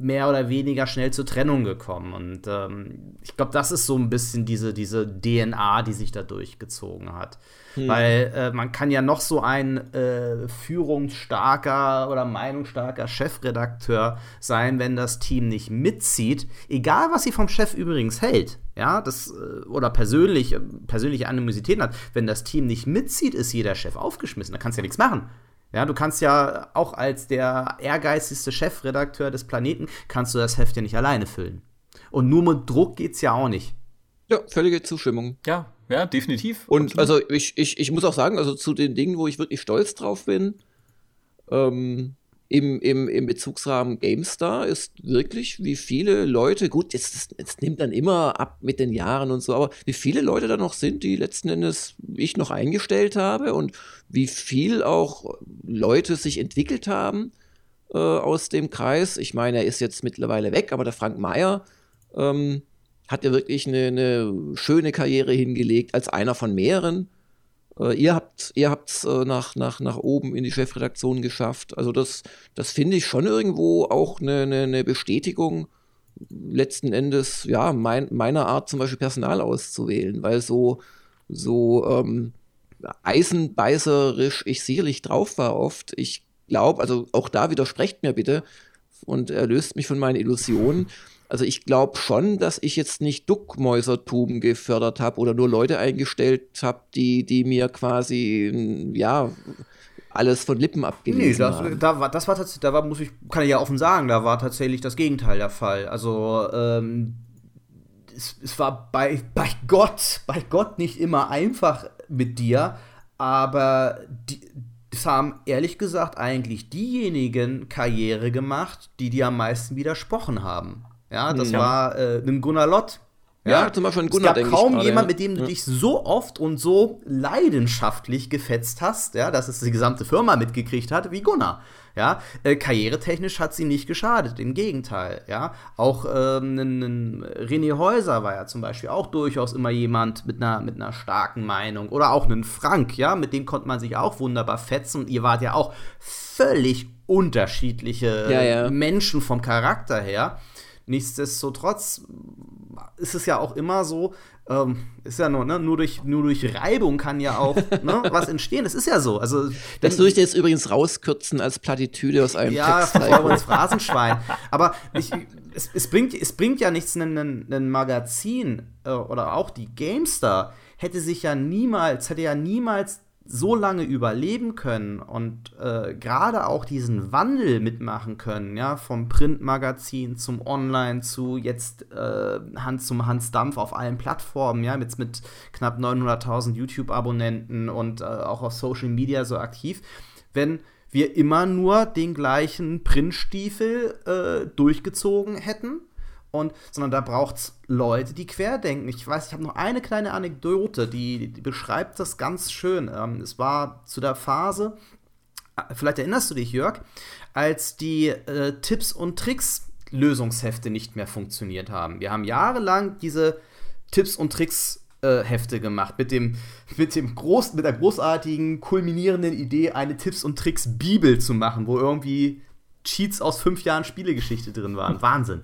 mehr oder weniger schnell zur Trennung gekommen. Und ähm, ich glaube, das ist so ein bisschen diese, diese DNA, die sich da durchgezogen hat. Hm. Weil äh, man kann ja noch so ein äh, führungsstarker oder meinungsstarker Chefredakteur sein, wenn das Team nicht mitzieht, egal was sie vom Chef übrigens hält, ja, das äh, oder persönlich, persönliche Animositäten hat, wenn das Team nicht mitzieht, ist jeder Chef aufgeschmissen. Da kannst du ja nichts machen. Ja, du kannst ja auch als der ehrgeizigste Chefredakteur des Planeten, kannst du das Heft ja nicht alleine füllen. Und nur mit Druck geht's ja auch nicht. Ja, völlige Zustimmung. Ja, ja, definitiv. Und also ich, ich, ich muss auch sagen, also zu den Dingen, wo ich wirklich stolz drauf bin, ähm, im, im, im Bezugsrahmen GameStar ist wirklich, wie viele Leute, gut, jetzt, jetzt nimmt dann immer ab mit den Jahren und so, aber wie viele Leute da noch sind, die letzten Endes ich noch eingestellt habe und wie viel auch Leute sich entwickelt haben äh, aus dem Kreis. Ich meine, er ist jetzt mittlerweile weg, aber der Frank Meyer ähm, hat ja wirklich eine, eine schöne Karriere hingelegt als einer von mehreren ihr habt ihr habt's äh, nach, nach, nach oben in die Chefredaktion geschafft. Also das, das finde ich schon irgendwo auch eine, eine, eine Bestätigung letzten Endes, ja, mein, meiner Art zum Beispiel Personal auszuwählen, weil so, so ähm, eisenbeißerisch ich sicherlich drauf war oft. Ich glaube, also auch da widersprecht mir bitte und erlöst mich von meinen Illusionen. Also ich glaube schon, dass ich jetzt nicht Duckmäusertum gefördert habe oder nur Leute eingestellt habe, die, die mir quasi, ja, alles von Lippen abgelesen nee, das, haben. Da war, das war tatsächlich, da war, muss ich, kann ich ja offen sagen, da war tatsächlich das Gegenteil der Fall. Also, ähm, es, es war bei, bei Gott, bei Gott nicht immer einfach mit dir, aber die, es haben ehrlich gesagt eigentlich diejenigen Karriere gemacht, die dir am meisten widersprochen haben. Ja, das ja. war äh, ein Gunnar Lott. Ja, ja, zum Beispiel ein Gunnar. Es gab kaum jemand, mit dem du dich so oft und so leidenschaftlich gefetzt hast, ja, dass es die gesamte Firma mitgekriegt hat, wie Gunnar. Ja, äh, karrieretechnisch hat sie nicht geschadet, im Gegenteil. Ja, auch ähm, René Häuser war ja zum Beispiel auch durchaus immer jemand mit einer, mit einer starken Meinung. Oder auch einen Frank, ja, mit dem konnte man sich auch wunderbar fetzen. Ihr wart ja auch völlig unterschiedliche ja, ja. Menschen vom Charakter her. Nichtsdestotrotz ist es ja auch immer so, ähm, ist ja nur, ne, nur durch, nur durch Reibung kann ja auch <laughs> ne, was entstehen. Das ist ja so. Also, das würde ich jetzt übrigens rauskürzen als Plattitüde aus einem ja, Text. Ja, ins Phrasenschwein. Aber ich, es, es, bringt, es bringt ja nichts, ein, ein Magazin äh, oder auch die GameStar hätte sich ja niemals, hätte ja niemals so lange überleben können und äh, gerade auch diesen Wandel mitmachen können, ja, vom Printmagazin zum Online zu jetzt äh, Hans zum Hans Dampf auf allen Plattformen, ja, jetzt mit knapp 900.000 YouTube-Abonnenten und äh, auch auf Social Media so aktiv, wenn wir immer nur den gleichen Printstiefel äh, durchgezogen hätten und, sondern da braucht es Leute, die querdenken. Ich weiß, ich habe noch eine kleine Anekdote, die, die beschreibt das ganz schön. Ähm, es war zu der Phase, vielleicht erinnerst du dich, Jörg, als die äh, Tipps und Tricks Lösungshefte nicht mehr funktioniert haben. Wir haben jahrelang diese Tipps und Tricks äh, Hefte gemacht mit dem mit dem groß mit der großartigen kulminierenden Idee eine Tipps und Tricks Bibel zu machen, wo irgendwie Cheats aus fünf Jahren Spielegeschichte drin waren. Wahnsinn.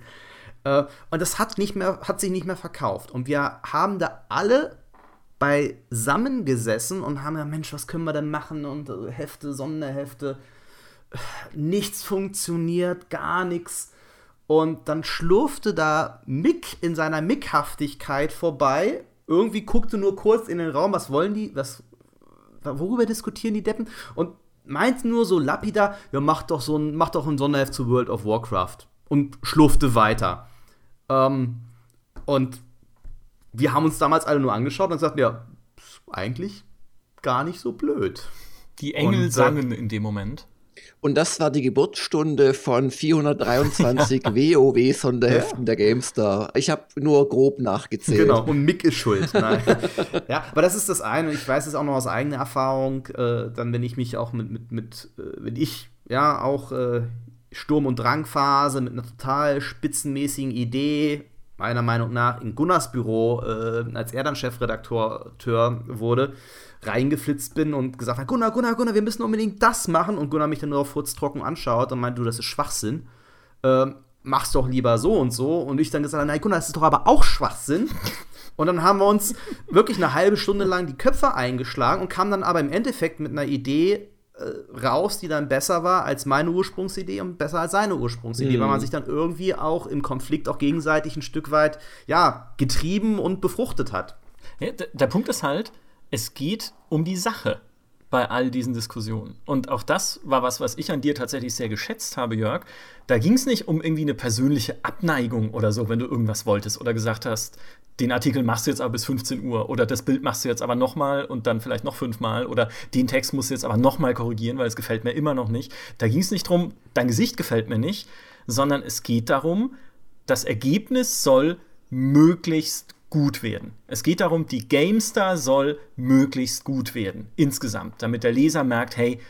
Äh, und das hat nicht mehr hat sich nicht mehr verkauft und wir haben da alle beisammen gesessen und haben gesagt, Mensch, was können wir denn machen und äh, Hefte, Sonderhefte, nichts funktioniert, gar nichts. Und dann schlurfte da Mick in seiner Mickhaftigkeit vorbei. Irgendwie guckte nur kurz in den Raum, was wollen die, was, worüber diskutieren die Deppen? Und meint nur so lapidar, ja, mach doch so ein, mach doch ein Sonderheft zu World of Warcraft. Und schlurfte weiter. Ähm, und wir haben uns damals alle nur angeschaut und gesagt, ja, eigentlich gar nicht so blöd. Die Engel und, äh, sangen in dem Moment. Und das war die Geburtsstunde von 423 <laughs> WoW-Sonderheften ja. der GameStar. Ich habe nur grob nachgezählt. Genau, und Mick ist schuld. <laughs> ja, aber das ist das eine. Ich weiß es auch noch aus eigener Erfahrung, äh, dann, wenn ich mich auch mit, mit, mit äh, wenn ich ja auch äh, Sturm- und Drangphase mit einer total spitzenmäßigen Idee, meiner Meinung nach, in Gunnars Büro, äh, als er dann Chefredakteur wurde, reingeflitzt bin und gesagt habe, Gunnar, Gunnar, Gunnar, wir müssen unbedingt das machen. Und Gunnar mich dann nur auf furztrocken anschaut und meint, du, das ist Schwachsinn. Ähm, mach's doch lieber so und so. Und ich dann gesagt habe, nein, Gunnar, das ist doch aber auch Schwachsinn. Und dann haben wir uns wirklich eine halbe Stunde lang die Köpfe eingeschlagen und kamen dann aber im Endeffekt mit einer Idee raus, die dann besser war als meine Ursprungsidee und besser als seine Ursprungsidee, mhm. weil man sich dann irgendwie auch im Konflikt auch gegenseitig ein Stück weit, ja, getrieben und befruchtet hat. Ja, der Punkt ist halt, es geht um die Sache bei all diesen Diskussionen. Und auch das war was, was ich an dir tatsächlich sehr geschätzt habe, Jörg. Da ging es nicht um irgendwie eine persönliche Abneigung oder so, wenn du irgendwas wolltest oder gesagt hast, den Artikel machst du jetzt aber bis 15 Uhr oder das Bild machst du jetzt aber nochmal und dann vielleicht noch fünfmal oder den Text musst du jetzt aber nochmal korrigieren, weil es gefällt mir immer noch nicht. Da ging es nicht darum, dein Gesicht gefällt mir nicht, sondern es geht darum, das Ergebnis soll möglichst gut werden. Es geht darum, die GameStar soll möglichst gut werden, insgesamt, damit der Leser merkt, hey,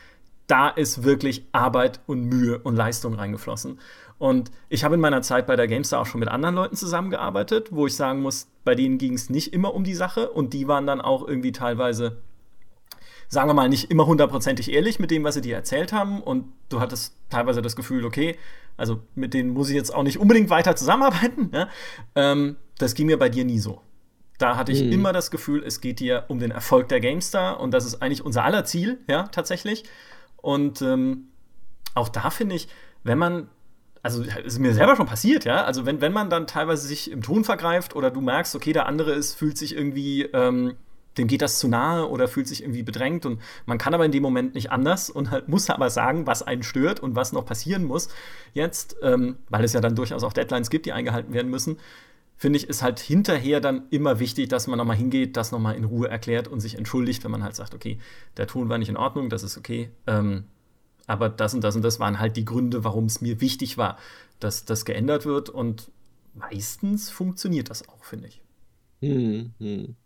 da ist wirklich Arbeit und Mühe und Leistung reingeflossen. Und ich habe in meiner Zeit bei der GameStar auch schon mit anderen Leuten zusammengearbeitet, wo ich sagen muss, bei denen ging es nicht immer um die Sache und die waren dann auch irgendwie teilweise, sagen wir mal, nicht immer hundertprozentig ehrlich mit dem, was sie dir erzählt haben. Und du hattest teilweise das Gefühl, okay, also mit denen muss ich jetzt auch nicht unbedingt weiter zusammenarbeiten. Ja? Ähm, das ging mir bei dir nie so. Da hatte ich mhm. immer das Gefühl, es geht dir um den Erfolg der GameStar und das ist eigentlich unser aller Ziel, ja, tatsächlich. Und ähm, auch da finde ich, wenn man, also ist mir selber schon passiert, ja, also wenn, wenn man dann teilweise sich im Ton vergreift oder du merkst, okay, der andere ist, fühlt sich irgendwie, ähm, dem geht das zu nahe oder fühlt sich irgendwie bedrängt und man kann aber in dem Moment nicht anders und halt muss aber sagen, was einen stört und was noch passieren muss jetzt, ähm, weil es ja dann durchaus auch Deadlines gibt, die eingehalten werden müssen finde ich, ist halt hinterher dann immer wichtig, dass man nochmal hingeht, das nochmal in Ruhe erklärt und sich entschuldigt, wenn man halt sagt, okay, der Ton war nicht in Ordnung, das ist okay. Ähm, aber das und das und das waren halt die Gründe, warum es mir wichtig war, dass das geändert wird. Und meistens funktioniert das auch, finde ich. Hm, hm.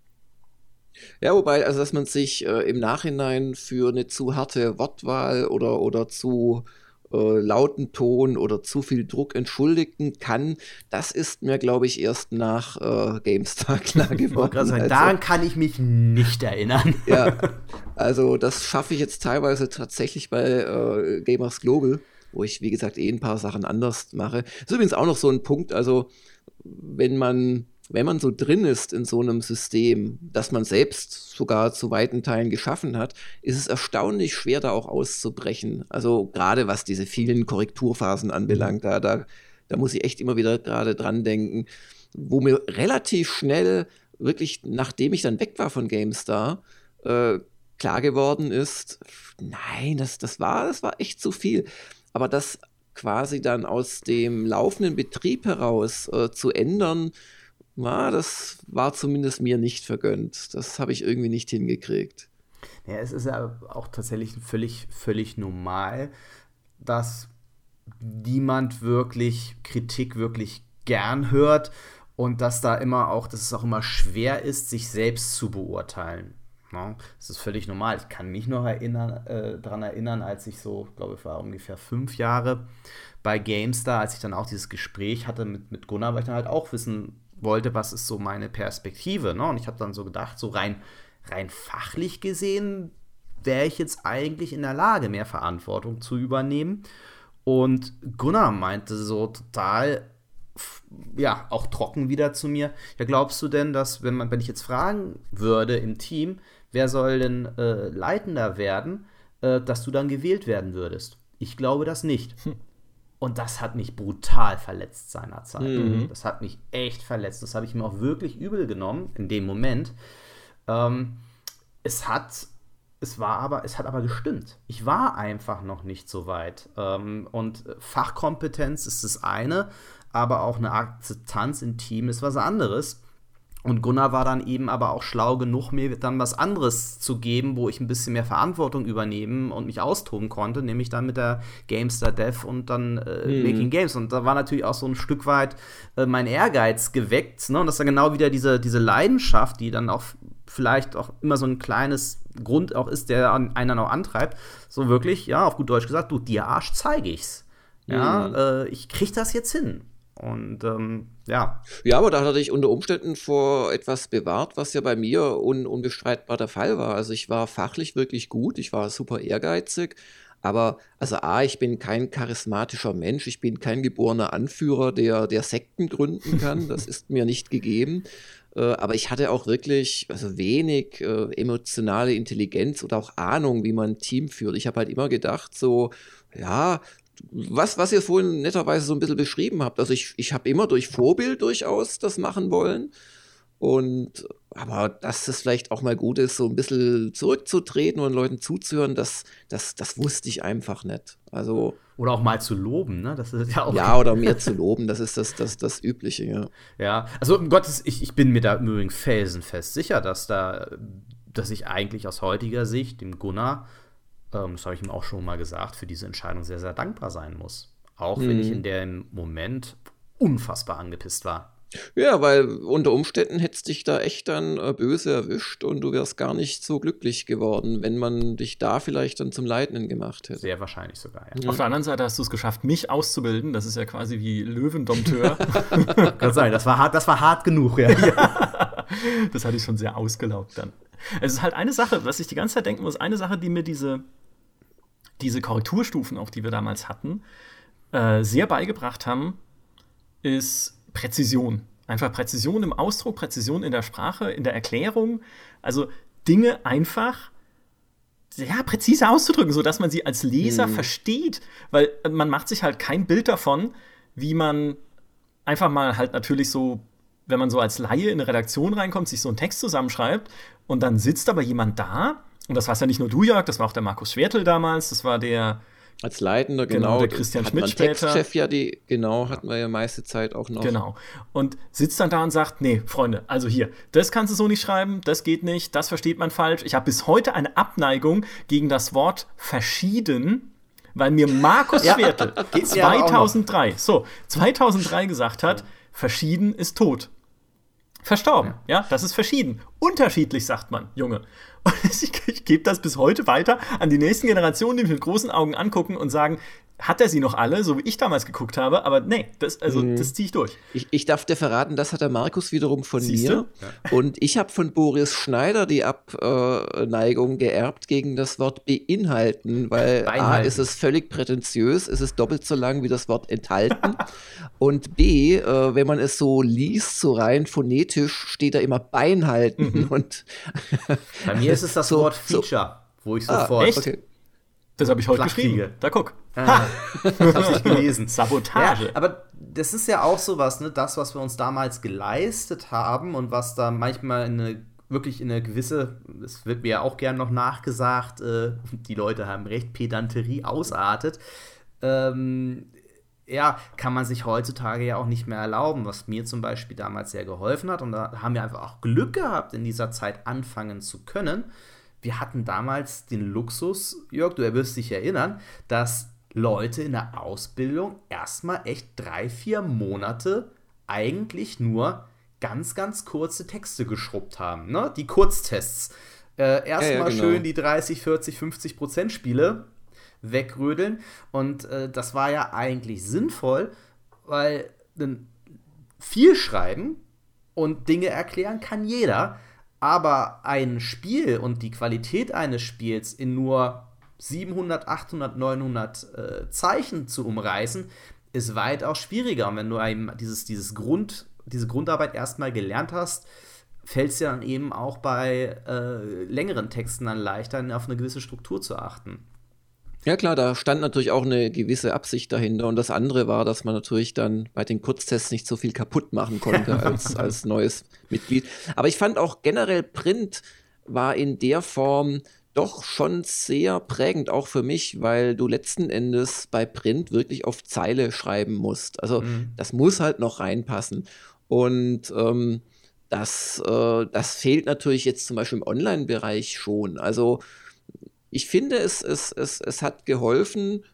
Ja, wobei, also dass man sich äh, im Nachhinein für eine zu harte Wortwahl oder, oder zu äh, lauten Ton oder zu viel Druck entschuldigen kann, das ist mir, glaube ich, erst nach äh, GameStar <laughs> klar geworden. Also, daran kann ich mich nicht erinnern. ja, <laughs> also das schaffe ich jetzt teilweise tatsächlich bei äh, Gamers Global, wo ich, wie gesagt, eh ein paar Sachen anders mache. Das ist übrigens auch noch so ein Punkt, also wenn man wenn man so drin ist in so einem System, das man selbst sogar zu weiten Teilen geschaffen hat, ist es erstaunlich schwer, da auch auszubrechen. Also gerade was diese vielen Korrekturphasen anbelangt, da, da, da muss ich echt immer wieder gerade dran denken, wo mir relativ schnell, wirklich nachdem ich dann weg war von GameStar, äh, klar geworden ist, nein, das, das, war, das war echt zu viel. Aber das quasi dann aus dem laufenden Betrieb heraus äh, zu ändern, na, das war zumindest mir nicht vergönnt. Das habe ich irgendwie nicht hingekriegt. Ja, es ist ja auch tatsächlich völlig, völlig normal, dass niemand wirklich Kritik wirklich gern hört und dass da immer auch, dass es auch immer schwer ist, sich selbst zu beurteilen. No, das ist völlig normal. Ich kann mich noch erinnern, äh, daran erinnern, als ich so, glaube ich, war ungefähr fünf Jahre bei GameStar, als ich dann auch dieses Gespräch hatte mit, mit Gunnar, weil ich dann halt auch wissen wollte, was ist so meine Perspektive. Ne? Und ich habe dann so gedacht, so rein, rein fachlich gesehen, wäre ich jetzt eigentlich in der Lage, mehr Verantwortung zu übernehmen. Und Gunnar meinte so total, ja, auch trocken wieder zu mir. Ja, glaubst du denn, dass, wenn man, wenn ich jetzt fragen würde im Team, wer soll denn äh, Leitender werden, äh, dass du dann gewählt werden würdest? Ich glaube das nicht. <laughs> Und das hat mich brutal verletzt seinerzeit. Mhm. Das hat mich echt verletzt. Das habe ich mir auch wirklich übel genommen in dem Moment. Ähm, es hat, es war aber, es hat aber gestimmt. Ich war einfach noch nicht so weit. Ähm, und Fachkompetenz ist das eine, aber auch eine Akzeptanz im Team ist was anderes. Und Gunnar war dann eben aber auch schlau genug, mir dann was anderes zu geben, wo ich ein bisschen mehr Verantwortung übernehmen und mich austoben konnte, nämlich dann mit der GameStar Dev und dann äh, mhm. Making Games. Und da war natürlich auch so ein Stück weit äh, mein Ehrgeiz geweckt. Ne? Und das ist dann genau wieder diese, diese Leidenschaft, die dann auch vielleicht auch immer so ein kleines Grund auch ist, der einen auch antreibt. So wirklich, ja, auf gut Deutsch gesagt, du, dir Arsch zeige ich's. Ja, mhm. äh, ich krieg das jetzt hin. Und ähm, ja. Ja, aber da hat er dich unter Umständen vor etwas bewahrt, was ja bei mir un unbestreitbar der Fall war. Also ich war fachlich wirklich gut, ich war super ehrgeizig, aber also A, ich bin kein charismatischer Mensch, ich bin kein geborener Anführer, der, der Sekten gründen kann, das ist mir nicht gegeben. Äh, aber ich hatte auch wirklich also wenig äh, emotionale Intelligenz oder auch Ahnung, wie man ein Team führt. Ich habe halt immer gedacht, so, ja, was, was ihr vorhin netterweise so ein bisschen beschrieben habt. Also ich, ich habe immer durch Vorbild durchaus das machen wollen. Und aber dass es vielleicht auch mal gut ist, so ein bisschen zurückzutreten und Leuten zuzuhören, das, das, das wusste ich einfach nicht. Also. Oder auch mal zu loben, ne? Das ist ja auch. Ja, oder mir zu loben, das ist das, das, das Übliche, ja. Ja, also um Gottes, ich, ich bin mir da im Übrigen felsenfest sicher, dass da, dass ich eigentlich aus heutiger Sicht dem Gunnar ähm, das habe ich ihm auch schon mal gesagt, für diese Entscheidung sehr, sehr dankbar sein muss. Auch mhm. wenn ich mhm. in dem Moment unfassbar angepisst war. Ja, weil unter Umständen hättest dich da echt dann äh, böse erwischt und du wärst gar nicht so glücklich geworden, wenn man dich da vielleicht dann zum Leitenden gemacht hätte. Sehr wahrscheinlich sogar, ja. Auf der anderen Seite hast du es geschafft, mich auszubilden. Das ist ja quasi wie Löwendompteur. <laughs> Kann sein, das war hart, das war hart genug, ja. ja. <laughs> Das hatte ich schon sehr ausgelaugt dann. Es ist halt eine Sache, was ich die ganze Zeit denken muss, eine Sache, die mir diese diese Korrekturstufen, auch die wir damals hatten, äh, sehr beigebracht haben, ist Präzision. Einfach Präzision im Ausdruck, Präzision in der Sprache, in der Erklärung. Also Dinge einfach ja, präzise auszudrücken, sodass man sie als Leser mhm. versteht. Weil man macht sich halt kein Bild davon, wie man einfach mal halt natürlich so, wenn man so als Laie in eine Redaktion reinkommt, sich so einen Text zusammenschreibt und dann sitzt aber jemand da und das war ja nicht nur du, Jörg, das war auch der Markus Schwertel damals, das war der. Als Leitender, genau. genau der Christian Schmidt später. Textchef ja, die, genau, hatten wir ja meiste Zeit auch noch. Genau. Und sitzt dann da und sagt: Nee, Freunde, also hier, das kannst du so nicht schreiben, das geht nicht, das versteht man falsch. Ich habe bis heute eine Abneigung gegen das Wort verschieden, weil mir Markus <laughs> ja, Schwertel <laughs> 2003, so, 2003 gesagt hat: Verschieden ist tot. Verstorben, ja. ja, das ist verschieden. Unterschiedlich, sagt man, Junge. Und <laughs> ich, ich gebe das bis heute weiter an die nächsten Generationen, die mich mit großen Augen angucken und sagen, hat er sie noch alle, so wie ich damals geguckt habe, aber nee, das, also, mhm. das ziehe ich durch. Ich, ich, darf dir verraten, das hat der Markus wiederum von Siehste? mir. Ja. Und ich habe von Boris Schneider die Abneigung geerbt gegen das Wort beinhalten, weil Beinhalten. A ist es völlig prätentiös, es ist doppelt so lang wie das Wort enthalten. <laughs> und B, äh, wenn man es so liest, so rein phonetisch, steht da immer Beinhalten. Mhm. Und Bei mir ist es das <laughs> so, Wort Feature, so. wo ich ah, sofort. Ah, echt? Okay. Das habe ich heute geschrieben. Da guck. Ah, ich habe nicht gelesen. <laughs> Sabotage. Ja, aber das ist ja auch sowas, ne? Das, was wir uns damals geleistet haben und was da manchmal in eine wirklich in eine gewisse, es wird mir ja auch gern noch nachgesagt, äh, die Leute haben recht, Pedanterie ausartet. Ähm, ja, kann man sich heutzutage ja auch nicht mehr erlauben, was mir zum Beispiel damals sehr geholfen hat. Und da haben wir einfach auch Glück gehabt, in dieser Zeit anfangen zu können wir hatten damals den Luxus, Jörg, du wirst dich erinnern, dass Leute in der Ausbildung erstmal echt drei, vier Monate eigentlich nur ganz, ganz kurze Texte geschrubbt haben. Ne? Die Kurztests. Äh, Erstmal ja, ja, genau. schön die 30, 40, 50 Prozent Spiele wegrödeln. Und äh, das war ja eigentlich sinnvoll, weil viel schreiben und Dinge erklären kann jeder. Aber ein Spiel und die Qualität eines Spiels in nur 700, 800, 900 äh, Zeichen zu umreißen, ist weitaus schwieriger. Und wenn du einem dieses, dieses Grund, diese Grundarbeit erstmal gelernt hast, fällt es dir dann eben auch bei äh, längeren Texten dann leichter, auf eine gewisse Struktur zu achten. Ja klar, da stand natürlich auch eine gewisse Absicht dahinter. Und das andere war, dass man natürlich dann bei den Kurztests nicht so viel kaputt machen konnte <laughs> als, als neues Mitglied. Aber ich fand auch generell Print war in der Form doch schon sehr prägend, auch für mich, weil du letzten Endes bei Print wirklich auf Zeile schreiben musst. Also mhm. das muss halt noch reinpassen. Und ähm, das, äh, das fehlt natürlich jetzt zum Beispiel im Online-Bereich schon. Also ich finde, es, es, es, es hat geholfen,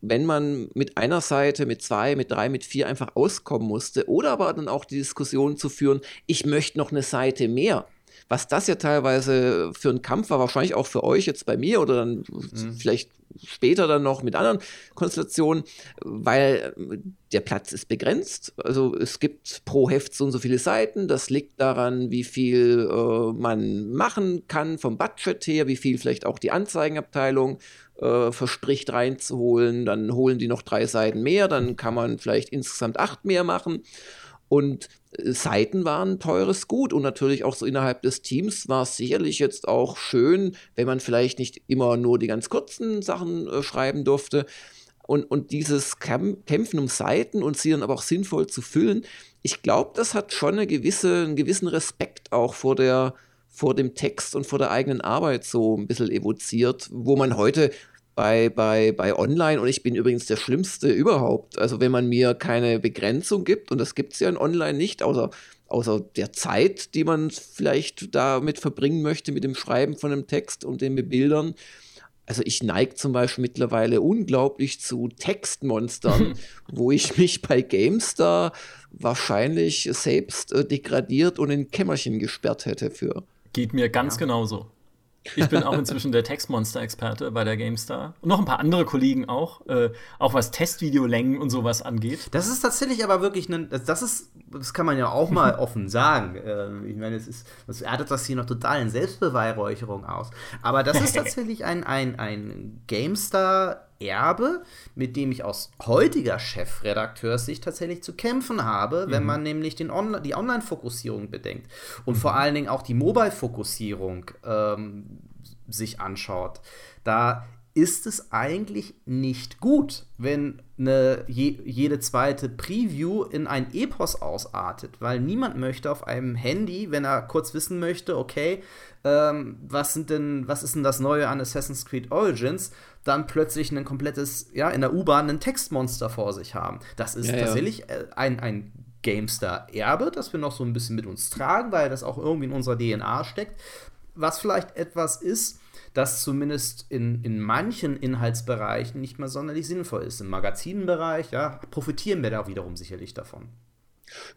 wenn man mit einer Seite, mit zwei, mit drei, mit vier einfach auskommen musste. Oder aber dann auch die Diskussion zu führen, ich möchte noch eine Seite mehr. Was das ja teilweise für ein Kampf war, wahrscheinlich auch für euch jetzt bei mir oder dann mhm. vielleicht später dann noch mit anderen Konstellationen, weil äh, der Platz ist begrenzt. Also es gibt pro Heft so und so viele Seiten. Das liegt daran, wie viel äh, man machen kann vom Budget her, wie viel vielleicht auch die Anzeigenabteilung äh, verspricht reinzuholen. Dann holen die noch drei Seiten mehr, dann kann man vielleicht insgesamt acht mehr machen. Und äh, Seiten waren teures Gut und natürlich auch so innerhalb des Teams war es sicherlich jetzt auch schön, wenn man vielleicht nicht immer nur die ganz kurzen Sachen äh, schreiben durfte. Und, und dieses Kämpfen um Seiten und sie dann aber auch sinnvoll zu füllen, ich glaube, das hat schon eine gewisse, einen gewissen Respekt auch vor der, vor dem Text und vor der eigenen Arbeit so ein bisschen evoziert, wo man heute bei, bei, bei Online und ich bin übrigens der Schlimmste überhaupt. Also wenn man mir keine Begrenzung gibt, und das gibt es ja in Online nicht, außer, außer der Zeit, die man vielleicht damit verbringen möchte mit dem Schreiben von einem Text und den Bildern. Also ich neige zum Beispiel mittlerweile unglaublich zu Textmonstern, <laughs> wo ich mich bei GameStar wahrscheinlich selbst äh, degradiert und in Kämmerchen gesperrt hätte für. Geht mir ganz ja. genauso. Ich bin auch inzwischen der Textmonster-Experte bei der GameStar. Und noch ein paar andere Kollegen auch, äh, auch was Testvideolängen und sowas angeht. Das ist tatsächlich aber wirklich ein, das ist, das kann man ja auch mal <laughs> offen sagen. Äh, ich meine, es ist, das artet das hier noch total in Selbstbeweihräucherung aus. Aber das ist <laughs> tatsächlich ein, ein, ein GameStar Erbe, mit dem ich aus heutiger Chefredakteurssicht tatsächlich zu kämpfen habe, mhm. wenn man nämlich den On die Online-Fokussierung bedenkt und mhm. vor allen Dingen auch die Mobile-Fokussierung ähm, sich anschaut. Da ist es eigentlich nicht gut, wenn eine, je, jede zweite Preview in ein Epos ausartet, weil niemand möchte auf einem Handy, wenn er kurz wissen möchte, okay, ähm, was sind denn, was ist denn das Neue an Assassin's Creed Origins, dann plötzlich ein komplettes, ja, in der U-Bahn ein Textmonster vor sich haben. Das ist ja, tatsächlich ja. Äh, ein, ein GameStar-Erbe, das wir noch so ein bisschen mit uns tragen, weil das auch irgendwie in unserer DNA steckt. Was vielleicht etwas ist, das zumindest in, in manchen Inhaltsbereichen nicht mehr sonderlich sinnvoll ist. Im Magazinenbereich, ja, profitieren wir da wiederum sicherlich davon.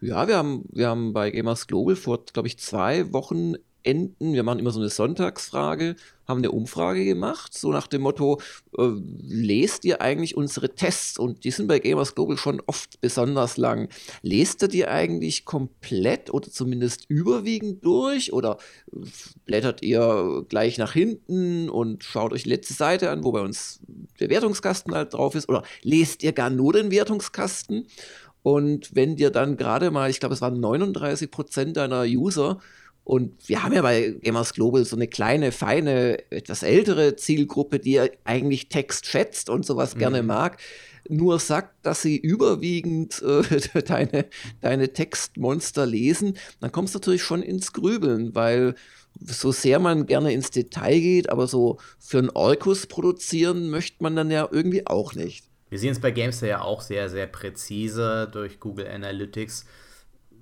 Ja, wir haben, wir haben bei Gamers Global vor, glaube ich, zwei Wochen enden. Wir machen immer so eine Sonntagsfrage, haben eine Umfrage gemacht, so nach dem Motto, äh, lest ihr eigentlich unsere Tests? Und die sind bei Gamers Global schon oft besonders lang. Lest ihr die eigentlich komplett oder zumindest überwiegend durch? Oder blättert ihr gleich nach hinten und schaut euch die letzte Seite an, wo bei uns der Wertungskasten halt drauf ist? Oder lest ihr gar nur den Wertungskasten? Und wenn dir dann gerade mal, ich glaube, es waren 39 Prozent deiner User und wir haben ja bei Gamers Global so eine kleine, feine, etwas ältere Zielgruppe, die ja eigentlich Text schätzt und sowas mhm. gerne mag, nur sagt, dass sie überwiegend äh, <laughs> deine, deine Textmonster lesen, dann kommst du natürlich schon ins Grübeln, weil so sehr man gerne ins Detail geht, aber so für einen Orkus produzieren möchte man dann ja irgendwie auch nicht. Wir sehen es bei Gamester ja auch sehr, sehr präzise durch Google Analytics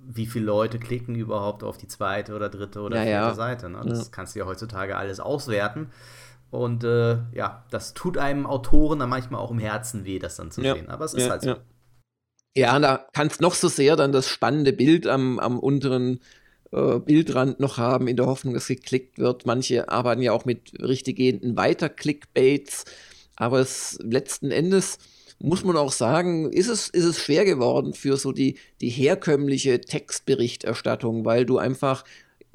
wie viele Leute klicken überhaupt auf die zweite oder dritte oder ja, vierte ja. Seite. Ne? Das ja. kannst du ja heutzutage alles auswerten. Und äh, ja, das tut einem Autoren dann manchmal auch im Herzen weh, das dann zu sehen. Aber es ist halt so. Ja, da kannst noch so sehr dann das spannende Bild am, am unteren äh, Bildrand noch haben, in der Hoffnung, dass geklickt wird. Manche arbeiten ja auch mit richtig gehenden Weiter-Clickbaits. Aber es letzten Endes muss man auch sagen, ist es, ist es schwer geworden für so die, die herkömmliche Textberichterstattung, weil du einfach,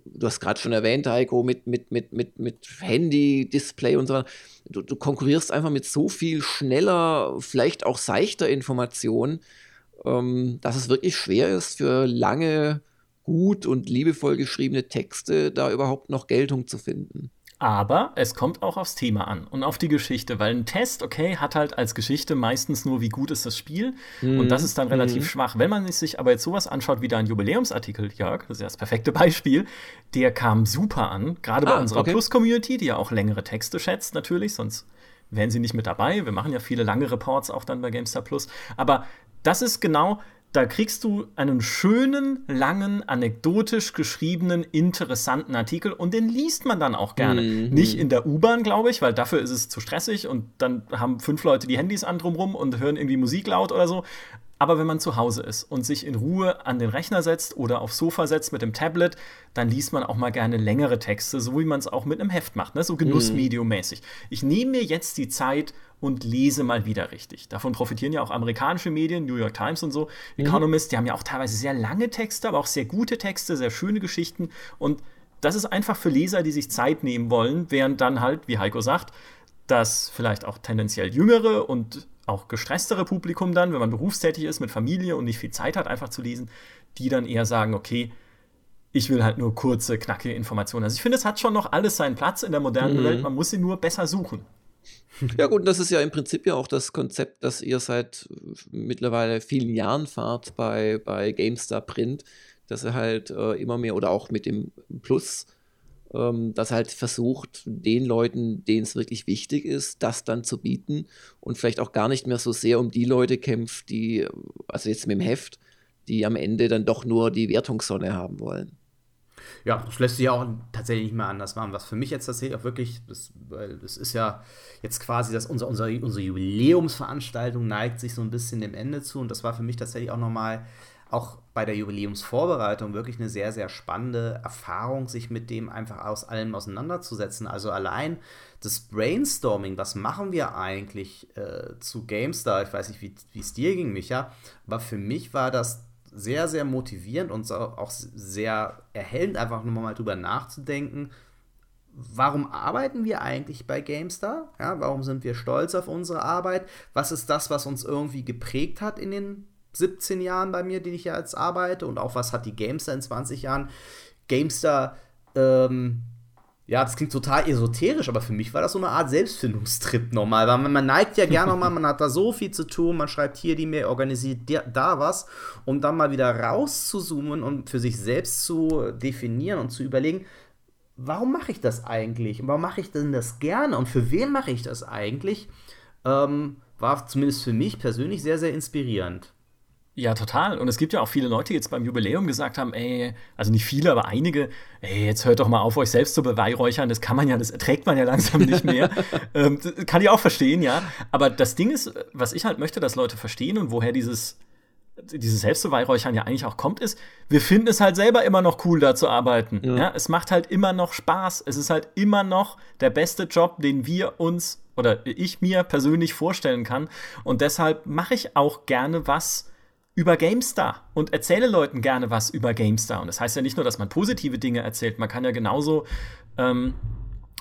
du hast gerade schon erwähnt, Heiko, mit, mit, mit, mit, mit Handy, Display und so weiter, du, du konkurrierst einfach mit so viel schneller, vielleicht auch seichter Information, ähm, dass es wirklich schwer ist für lange gut und liebevoll geschriebene Texte da überhaupt noch Geltung zu finden. Aber es kommt auch aufs Thema an und auf die Geschichte, weil ein Test, okay, hat halt als Geschichte meistens nur, wie gut ist das Spiel. Mhm. Und das ist dann relativ mhm. schwach. Wenn man sich aber jetzt sowas anschaut wie dein Jubiläumsartikel, Jörg, das ist ja das perfekte Beispiel, der kam super an, gerade bei ah, unserer okay. Plus-Community, die ja auch längere Texte schätzt, natürlich, sonst wären sie nicht mit dabei. Wir machen ja viele lange Reports auch dann bei GameStar Plus. Aber das ist genau da kriegst du einen schönen, langen, anekdotisch geschriebenen, interessanten Artikel und den liest man dann auch gerne. Mhm. Nicht in der U-Bahn, glaube ich, weil dafür ist es zu stressig und dann haben fünf Leute die Handys an drumrum und hören irgendwie Musik laut oder so. Aber wenn man zu Hause ist und sich in Ruhe an den Rechner setzt oder aufs Sofa setzt mit dem Tablet, dann liest man auch mal gerne längere Texte, so wie man es auch mit einem Heft macht, ne? so Genussmedium-mäßig. Ich nehme mir jetzt die Zeit und lese mal wieder richtig. Davon profitieren ja auch amerikanische Medien, New York Times und so, mhm. Economist, die haben ja auch teilweise sehr lange Texte, aber auch sehr gute Texte, sehr schöne Geschichten und das ist einfach für Leser, die sich Zeit nehmen wollen, während dann halt, wie Heiko sagt, das vielleicht auch tendenziell jüngere und auch gestresstere Publikum dann, wenn man berufstätig ist mit Familie und nicht viel Zeit hat, einfach zu lesen, die dann eher sagen, okay, ich will halt nur kurze, knackige Informationen. Also ich finde, es hat schon noch alles seinen Platz in der modernen mhm. Welt, man muss sie nur besser suchen. <laughs> Ja gut, das ist ja im Prinzip ja auch das Konzept, das ihr seit mittlerweile vielen Jahren fahrt bei, bei GameStar Print, dass er halt äh, immer mehr oder auch mit dem Plus ähm, dass halt versucht, den Leuten, denen es wirklich wichtig ist, das dann zu bieten und vielleicht auch gar nicht mehr so sehr um die Leute kämpft, die, also jetzt mit dem Heft, die am Ende dann doch nur die Wertungssonne haben wollen. Ja, das lässt sich ja auch tatsächlich nicht mehr anders machen. Was für mich jetzt tatsächlich auch wirklich, das, weil das ist ja jetzt quasi, dass unser, unser, unsere Jubiläumsveranstaltung neigt sich so ein bisschen dem Ende zu und das war für mich tatsächlich auch nochmal auch bei der Jubiläumsvorbereitung wirklich eine sehr, sehr spannende Erfahrung, sich mit dem einfach aus allem auseinanderzusetzen. Also allein das Brainstorming, was machen wir eigentlich äh, zu GameStar, ich weiß nicht, wie es dir ging, Micha, aber für mich war das sehr, sehr motivierend und auch sehr erhellend, einfach nur mal drüber nachzudenken, warum arbeiten wir eigentlich bei GameStar? Ja, warum sind wir stolz auf unsere Arbeit? Was ist das, was uns irgendwie geprägt hat in den 17 Jahren bei mir, die ich jetzt arbeite und auch was hat die Gamestar in 20 Jahren. Gamestar, ähm, ja, das klingt total esoterisch, aber für mich war das so eine Art Selbstfindungstrip nochmal, weil man, man neigt ja gerne nochmal, man hat da so viel zu tun, man schreibt hier die Mail, organisiert da was, um dann mal wieder rauszuzoomen und für sich selbst zu definieren und zu überlegen, warum mache ich das eigentlich? Und warum mache ich denn das gerne? Und für wen mache ich das eigentlich? Ähm, war zumindest für mich persönlich sehr, sehr inspirierend. Ja, total. Und es gibt ja auch viele Leute, die jetzt beim Jubiläum gesagt haben, ey, also nicht viele, aber einige, ey, jetzt hört doch mal auf, euch selbst zu beweihräuchern. Das kann man ja, das erträgt man ja langsam nicht mehr. <laughs> ähm, kann ich auch verstehen, ja. Aber das Ding ist, was ich halt möchte, dass Leute verstehen und woher dieses, dieses Selbstbeweihräuchern ja eigentlich auch kommt, ist, wir finden es halt selber immer noch cool, da zu arbeiten. Ja. ja. Es macht halt immer noch Spaß. Es ist halt immer noch der beste Job, den wir uns oder ich mir persönlich vorstellen kann. Und deshalb mache ich auch gerne was, über GameStar und erzähle Leuten gerne was über GameStar. Und das heißt ja nicht nur, dass man positive Dinge erzählt, man kann ja genauso ähm,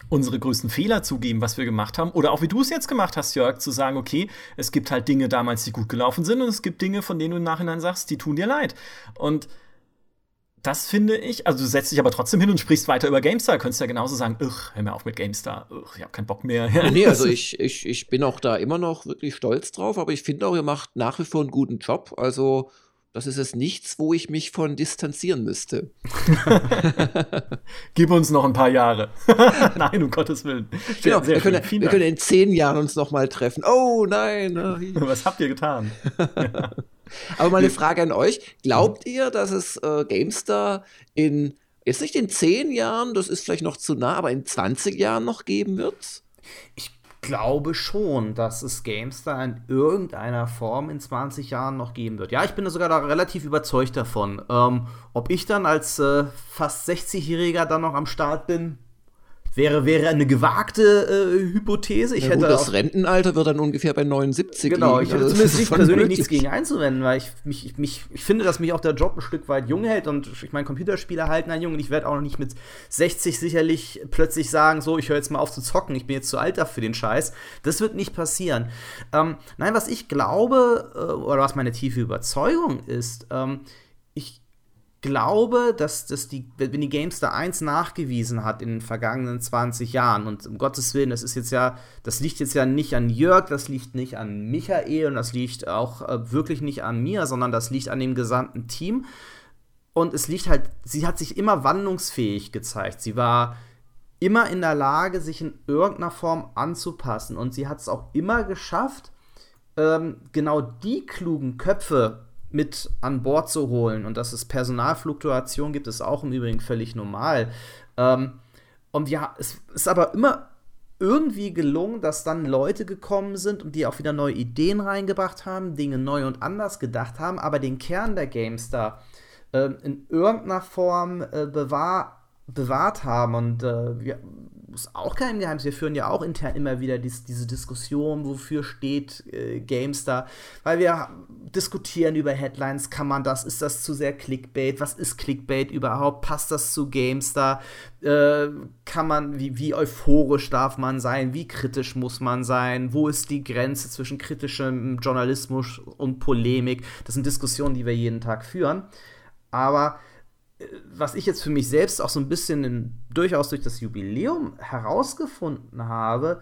unsere größten Fehler zugeben, was wir gemacht haben. Oder auch wie du es jetzt gemacht hast, Jörg, zu sagen, okay, es gibt halt Dinge damals, die gut gelaufen sind und es gibt Dinge, von denen du im Nachhinein sagst, die tun dir leid. Und das finde ich, also du setzt dich aber trotzdem hin und sprichst weiter über GameStar. Könntest ja genauso sagen, hör mir auf mit GameStar, ich habe keinen Bock mehr. nee, also <laughs> ich, ich, ich bin auch da immer noch wirklich stolz drauf, aber ich finde auch, ihr macht nach wie vor einen guten Job. Also das ist jetzt nichts, wo ich mich von distanzieren müsste. <laughs> Gib uns noch ein paar Jahre. <laughs> nein, um Gottes Willen. Sehr, genau, sehr wir, können, wir können, in zehn Jahren uns noch mal treffen. Oh nein. <laughs> Was habt ihr getan? Aber mal eine Frage an euch. Glaubt ihr, dass es äh, GameStar in, jetzt nicht in 10 Jahren, das ist vielleicht noch zu nah, aber in 20 Jahren noch geben wird? Ich glaube schon, dass es GameStar in irgendeiner Form in 20 Jahren noch geben wird. Ja, ich bin sogar da relativ überzeugt davon. Ähm, ob ich dann als äh, fast 60-Jähriger dann noch am Start bin, wäre, wäre eine gewagte äh, Hypothese. Ich ja, hätte gut, das Rentenalter wird dann ungefähr bei 79 Genau, liegen. ich hätte Also, zumindest nicht persönlich nichts gegen einzuwenden, weil ich, mich, ich- mich, ich finde, dass mich auch der Job ein Stück weit jung hält und ich meine, Computerspiele halten einen jung und ich werde auch noch nicht mit 60 sicherlich plötzlich sagen, so, ich höre jetzt mal auf zu zocken, ich bin jetzt zu alt dafür den Scheiß. Das wird nicht passieren. Ähm, nein, was ich glaube, äh, oder was meine tiefe Überzeugung ist, ähm, glaube, dass, dass die, wenn die GameStar 1 nachgewiesen hat in den vergangenen 20 Jahren, und um Gottes Willen, das ist jetzt ja, das liegt jetzt ja nicht an Jörg, das liegt nicht an Michael und das liegt auch äh, wirklich nicht an mir, sondern das liegt an dem gesamten Team. Und es liegt halt, sie hat sich immer wandlungsfähig gezeigt. Sie war immer in der Lage, sich in irgendeiner Form anzupassen. Und sie hat es auch immer geschafft, ähm, genau die klugen Köpfe mit an Bord zu holen. Und dass es Personalfluktuation gibt, ist auch im Übrigen völlig normal. Ähm, und ja, es ist aber immer irgendwie gelungen, dass dann Leute gekommen sind und die auch wieder neue Ideen reingebracht haben, Dinge neu und anders gedacht haben, aber den Kern der GameStar ähm, in irgendeiner Form äh, bewahr, bewahrt haben. Und äh, wir, ist auch kein Geheimnis, wir führen ja auch intern immer wieder dies, diese Diskussion, wofür steht äh, GameStar, weil wir diskutieren über Headlines, kann man das, ist das zu sehr Clickbait, was ist Clickbait überhaupt, passt das zu GameStar, äh, kann man, wie, wie euphorisch darf man sein, wie kritisch muss man sein, wo ist die Grenze zwischen kritischem Journalismus und Polemik, das sind Diskussionen, die wir jeden Tag führen, aber was ich jetzt für mich selbst auch so ein bisschen in, durchaus durch das Jubiläum herausgefunden habe,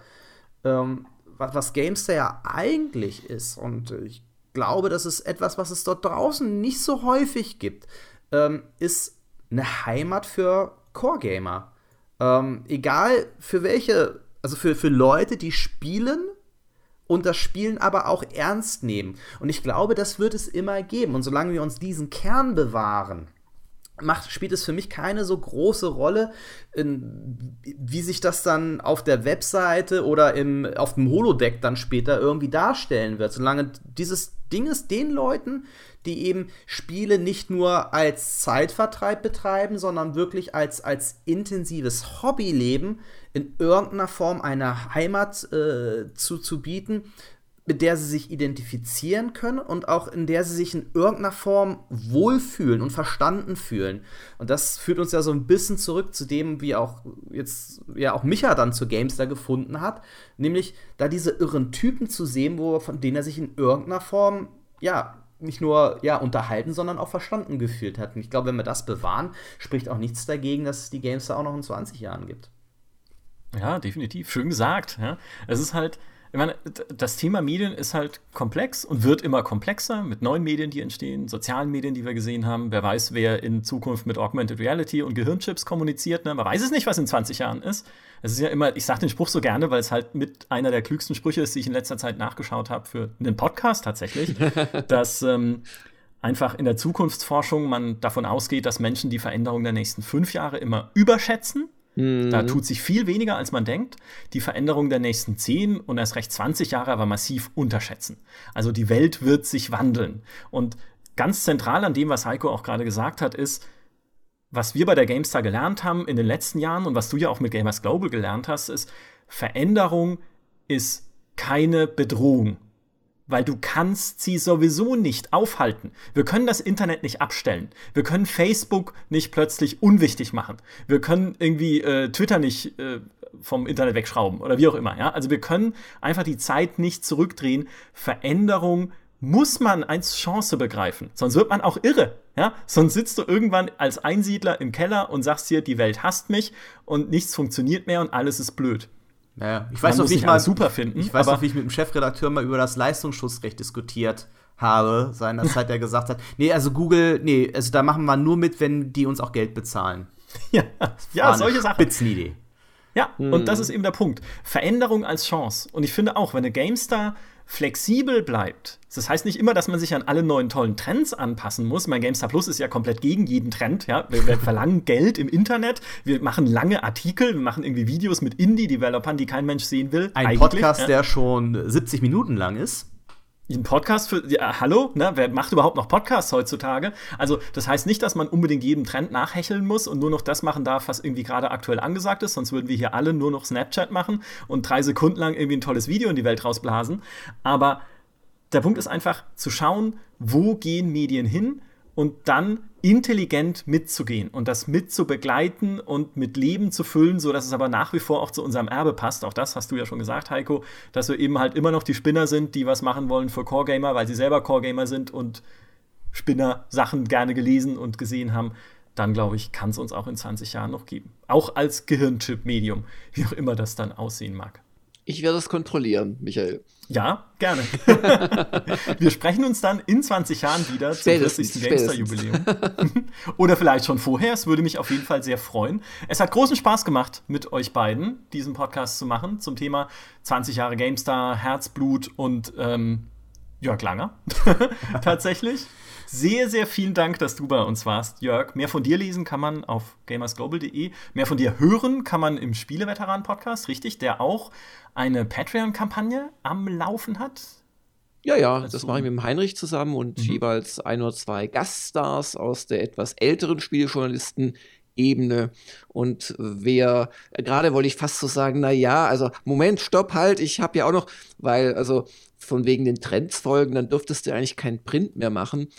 ähm, was, was Gamester ja eigentlich ist, und ich glaube, das ist etwas, was es dort draußen nicht so häufig gibt, ähm, ist eine Heimat für Core-Gamer. Ähm, egal für welche, also für, für Leute, die spielen und das Spielen aber auch ernst nehmen. Und ich glaube, das wird es immer geben. Und solange wir uns diesen Kern bewahren, macht, spielt es für mich keine so große Rolle, in, wie sich das dann auf der Webseite oder im, auf dem Holodeck dann später irgendwie darstellen wird. Solange dieses Ding ist den Leuten, die eben Spiele nicht nur als Zeitvertreib betreiben, sondern wirklich als, als intensives Hobby leben, in irgendeiner Form eine Heimat äh, zu, zu bieten, mit der sie sich identifizieren können und auch in der sie sich in irgendeiner Form wohlfühlen und verstanden fühlen. Und das führt uns ja so ein bisschen zurück zu dem, wie auch jetzt ja auch Micha dann zu Gamestar gefunden hat, nämlich da diese irren Typen zu sehen, wo von denen er sich in irgendeiner Form ja nicht nur ja unterhalten, sondern auch verstanden gefühlt hat. Und ich glaube, wenn wir das bewahren, spricht auch nichts dagegen, dass es die Gamestar auch noch in 20 Jahren gibt. Ja, definitiv. Schön gesagt. Ja. Es ist halt, ich meine, das Thema Medien ist halt komplex und wird immer komplexer mit neuen Medien, die entstehen, sozialen Medien, die wir gesehen haben. Wer weiß, wer in Zukunft mit Augmented Reality und Gehirnchips kommuniziert. Ne? Man weiß es nicht, was in 20 Jahren ist. Es ist ja immer, ich sage den Spruch so gerne, weil es halt mit einer der klügsten Sprüche ist, die ich in letzter Zeit nachgeschaut habe für einen Podcast tatsächlich, <laughs> dass ähm, einfach in der Zukunftsforschung man davon ausgeht, dass Menschen die Veränderung der nächsten fünf Jahre immer überschätzen da tut sich viel weniger, als man denkt. Die Veränderung der nächsten 10 und erst recht 20 Jahre aber massiv unterschätzen. Also die Welt wird sich wandeln. Und ganz zentral an dem, was Heiko auch gerade gesagt hat, ist, was wir bei der GameStar gelernt haben in den letzten Jahren und was du ja auch mit Gamers Global gelernt hast, ist, Veränderung ist keine Bedrohung weil du kannst sie sowieso nicht aufhalten. Wir können das Internet nicht abstellen. Wir können Facebook nicht plötzlich unwichtig machen. Wir können irgendwie äh, Twitter nicht äh, vom Internet wegschrauben oder wie auch immer. Ja? Also wir können einfach die Zeit nicht zurückdrehen. Veränderung muss man als Chance begreifen. Sonst wird man auch irre. Ja? Sonst sitzt du irgendwann als Einsiedler im Keller und sagst dir, die Welt hasst mich und nichts funktioniert mehr und alles ist blöd. Ja, ich weiß noch, wie ich nicht mal super finden, Ich weiß noch, wie ich mit dem Chefredakteur mal über das Leistungsschutzrecht diskutiert habe, seinerzeit, der gesagt hat, nee, also Google, nee, also da machen wir nur mit, wenn die uns auch Geld bezahlen. <laughs> Ja, ja solche Sachen. Spitzenidee. Ja, und das ist eben der Punkt. Veränderung als Chance. Und ich finde auch, wenn eine GameStar flexibel bleibt, das heißt nicht immer, dass man sich an alle neuen tollen Trends anpassen muss. Mein GameStar Plus ist ja komplett gegen jeden Trend. Ja? Wir, wir <laughs> verlangen Geld im Internet, wir machen lange Artikel, wir machen irgendwie Videos mit Indie-Developern, die kein Mensch sehen will. Ein Podcast, ja? der schon 70 Minuten lang ist. Ein Podcast für, ja, hallo, ne? wer macht überhaupt noch Podcasts heutzutage? Also, das heißt nicht, dass man unbedingt jedem Trend nachhecheln muss und nur noch das machen darf, was irgendwie gerade aktuell angesagt ist, sonst würden wir hier alle nur noch Snapchat machen und drei Sekunden lang irgendwie ein tolles Video in die Welt rausblasen. Aber der Punkt ist einfach zu schauen, wo gehen Medien hin und dann intelligent mitzugehen und das mit zu begleiten und mit Leben zu füllen, sodass es aber nach wie vor auch zu unserem Erbe passt. Auch das hast du ja schon gesagt, Heiko, dass wir eben halt immer noch die Spinner sind, die was machen wollen für Core Gamer, weil sie selber Core Gamer sind und Spinner Sachen gerne gelesen und gesehen haben. Dann glaube ich, kann es uns auch in 20 Jahren noch geben. Auch als Gehirnchip-Medium, <laughs> wie auch immer das dann aussehen mag. Ich werde es kontrollieren, Michael. Ja, gerne. <laughs> Wir sprechen uns dann in 20 Jahren wieder spätestens, zum 40. GameStar-Jubiläum. Oder vielleicht schon vorher. Es würde mich auf jeden Fall sehr freuen. Es hat großen Spaß gemacht, mit euch beiden diesen Podcast zu machen zum Thema 20 Jahre GameStar, Herzblut und ähm, Jörg Langer. <laughs> Tatsächlich. Sehr, sehr vielen Dank, dass du bei uns warst, Jörg. Mehr von dir lesen kann man auf gamersglobal.de. Mehr von dir hören kann man im Spieleveteran-Podcast, richtig? Der auch eine Patreon-Kampagne am Laufen hat. Ja, ja, also, das mache ich mit dem Heinrich zusammen und mhm. jeweils ein oder zwei Gaststars aus der etwas älteren Spielejournalisten Ebene. Und wer, gerade wollte ich fast so sagen, na ja, also Moment, stopp, halt, ich habe ja auch noch, weil, also von wegen den Trends folgen, dann dürftest du eigentlich kein Print mehr machen.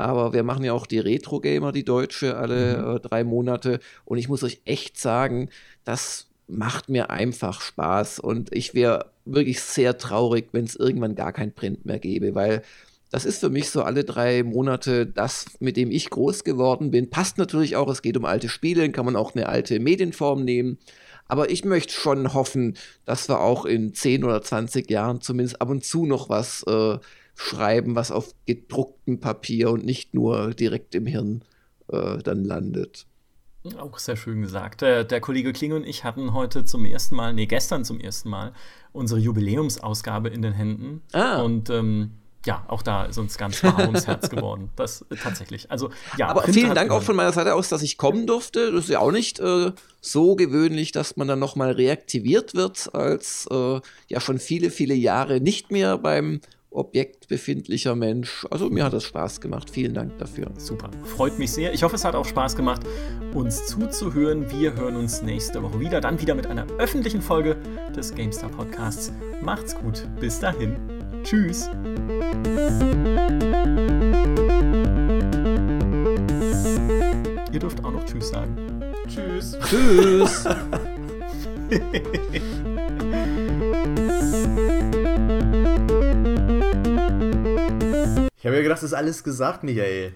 Aber wir machen ja auch die Retro-Gamer, die Deutsche, alle mhm. äh, drei Monate. Und ich muss euch echt sagen, das macht mir einfach Spaß. Und ich wäre wirklich sehr traurig, wenn es irgendwann gar kein Print mehr gäbe, weil das ist für mich so alle drei Monate das, mit dem ich groß geworden bin. Passt natürlich auch, es geht um alte Spiele, kann man auch eine alte Medienform nehmen. Aber ich möchte schon hoffen, dass wir auch in 10 oder 20 Jahren zumindest ab und zu noch was äh, schreiben, was auf gedrucktem Papier und nicht nur direkt im Hirn äh, dann landet. Auch sehr schön gesagt. Der, der, Kollege Kling und ich hatten heute zum ersten Mal, nee, gestern zum ersten Mal, unsere Jubiläumsausgabe in den Händen. Ah. Und ähm, ja, auch da ist uns ganz warm ums Herz geworden. Das äh, tatsächlich. Also, ja, Aber vielen Dank auch von meiner Seite aus, dass ich kommen durfte. Das ist ja auch nicht äh, so gewöhnlich, dass man dann nochmal reaktiviert wird, als äh, ja schon viele, viele Jahre nicht mehr beim Objekt befindlicher Mensch. Also mir hat es Spaß gemacht. Vielen Dank dafür. Super. Freut mich sehr. Ich hoffe, es hat auch Spaß gemacht, uns zuzuhören. Wir hören uns nächste Woche wieder. Dann wieder mit einer öffentlichen Folge des GameStar Podcasts. Macht's gut. Bis dahin. Tschüss. Ihr dürft auch noch Tschüss sagen. Tschüss. Tschüss. <laughs> Ich habe ja gedacht, das ist alles gesagt, Michael.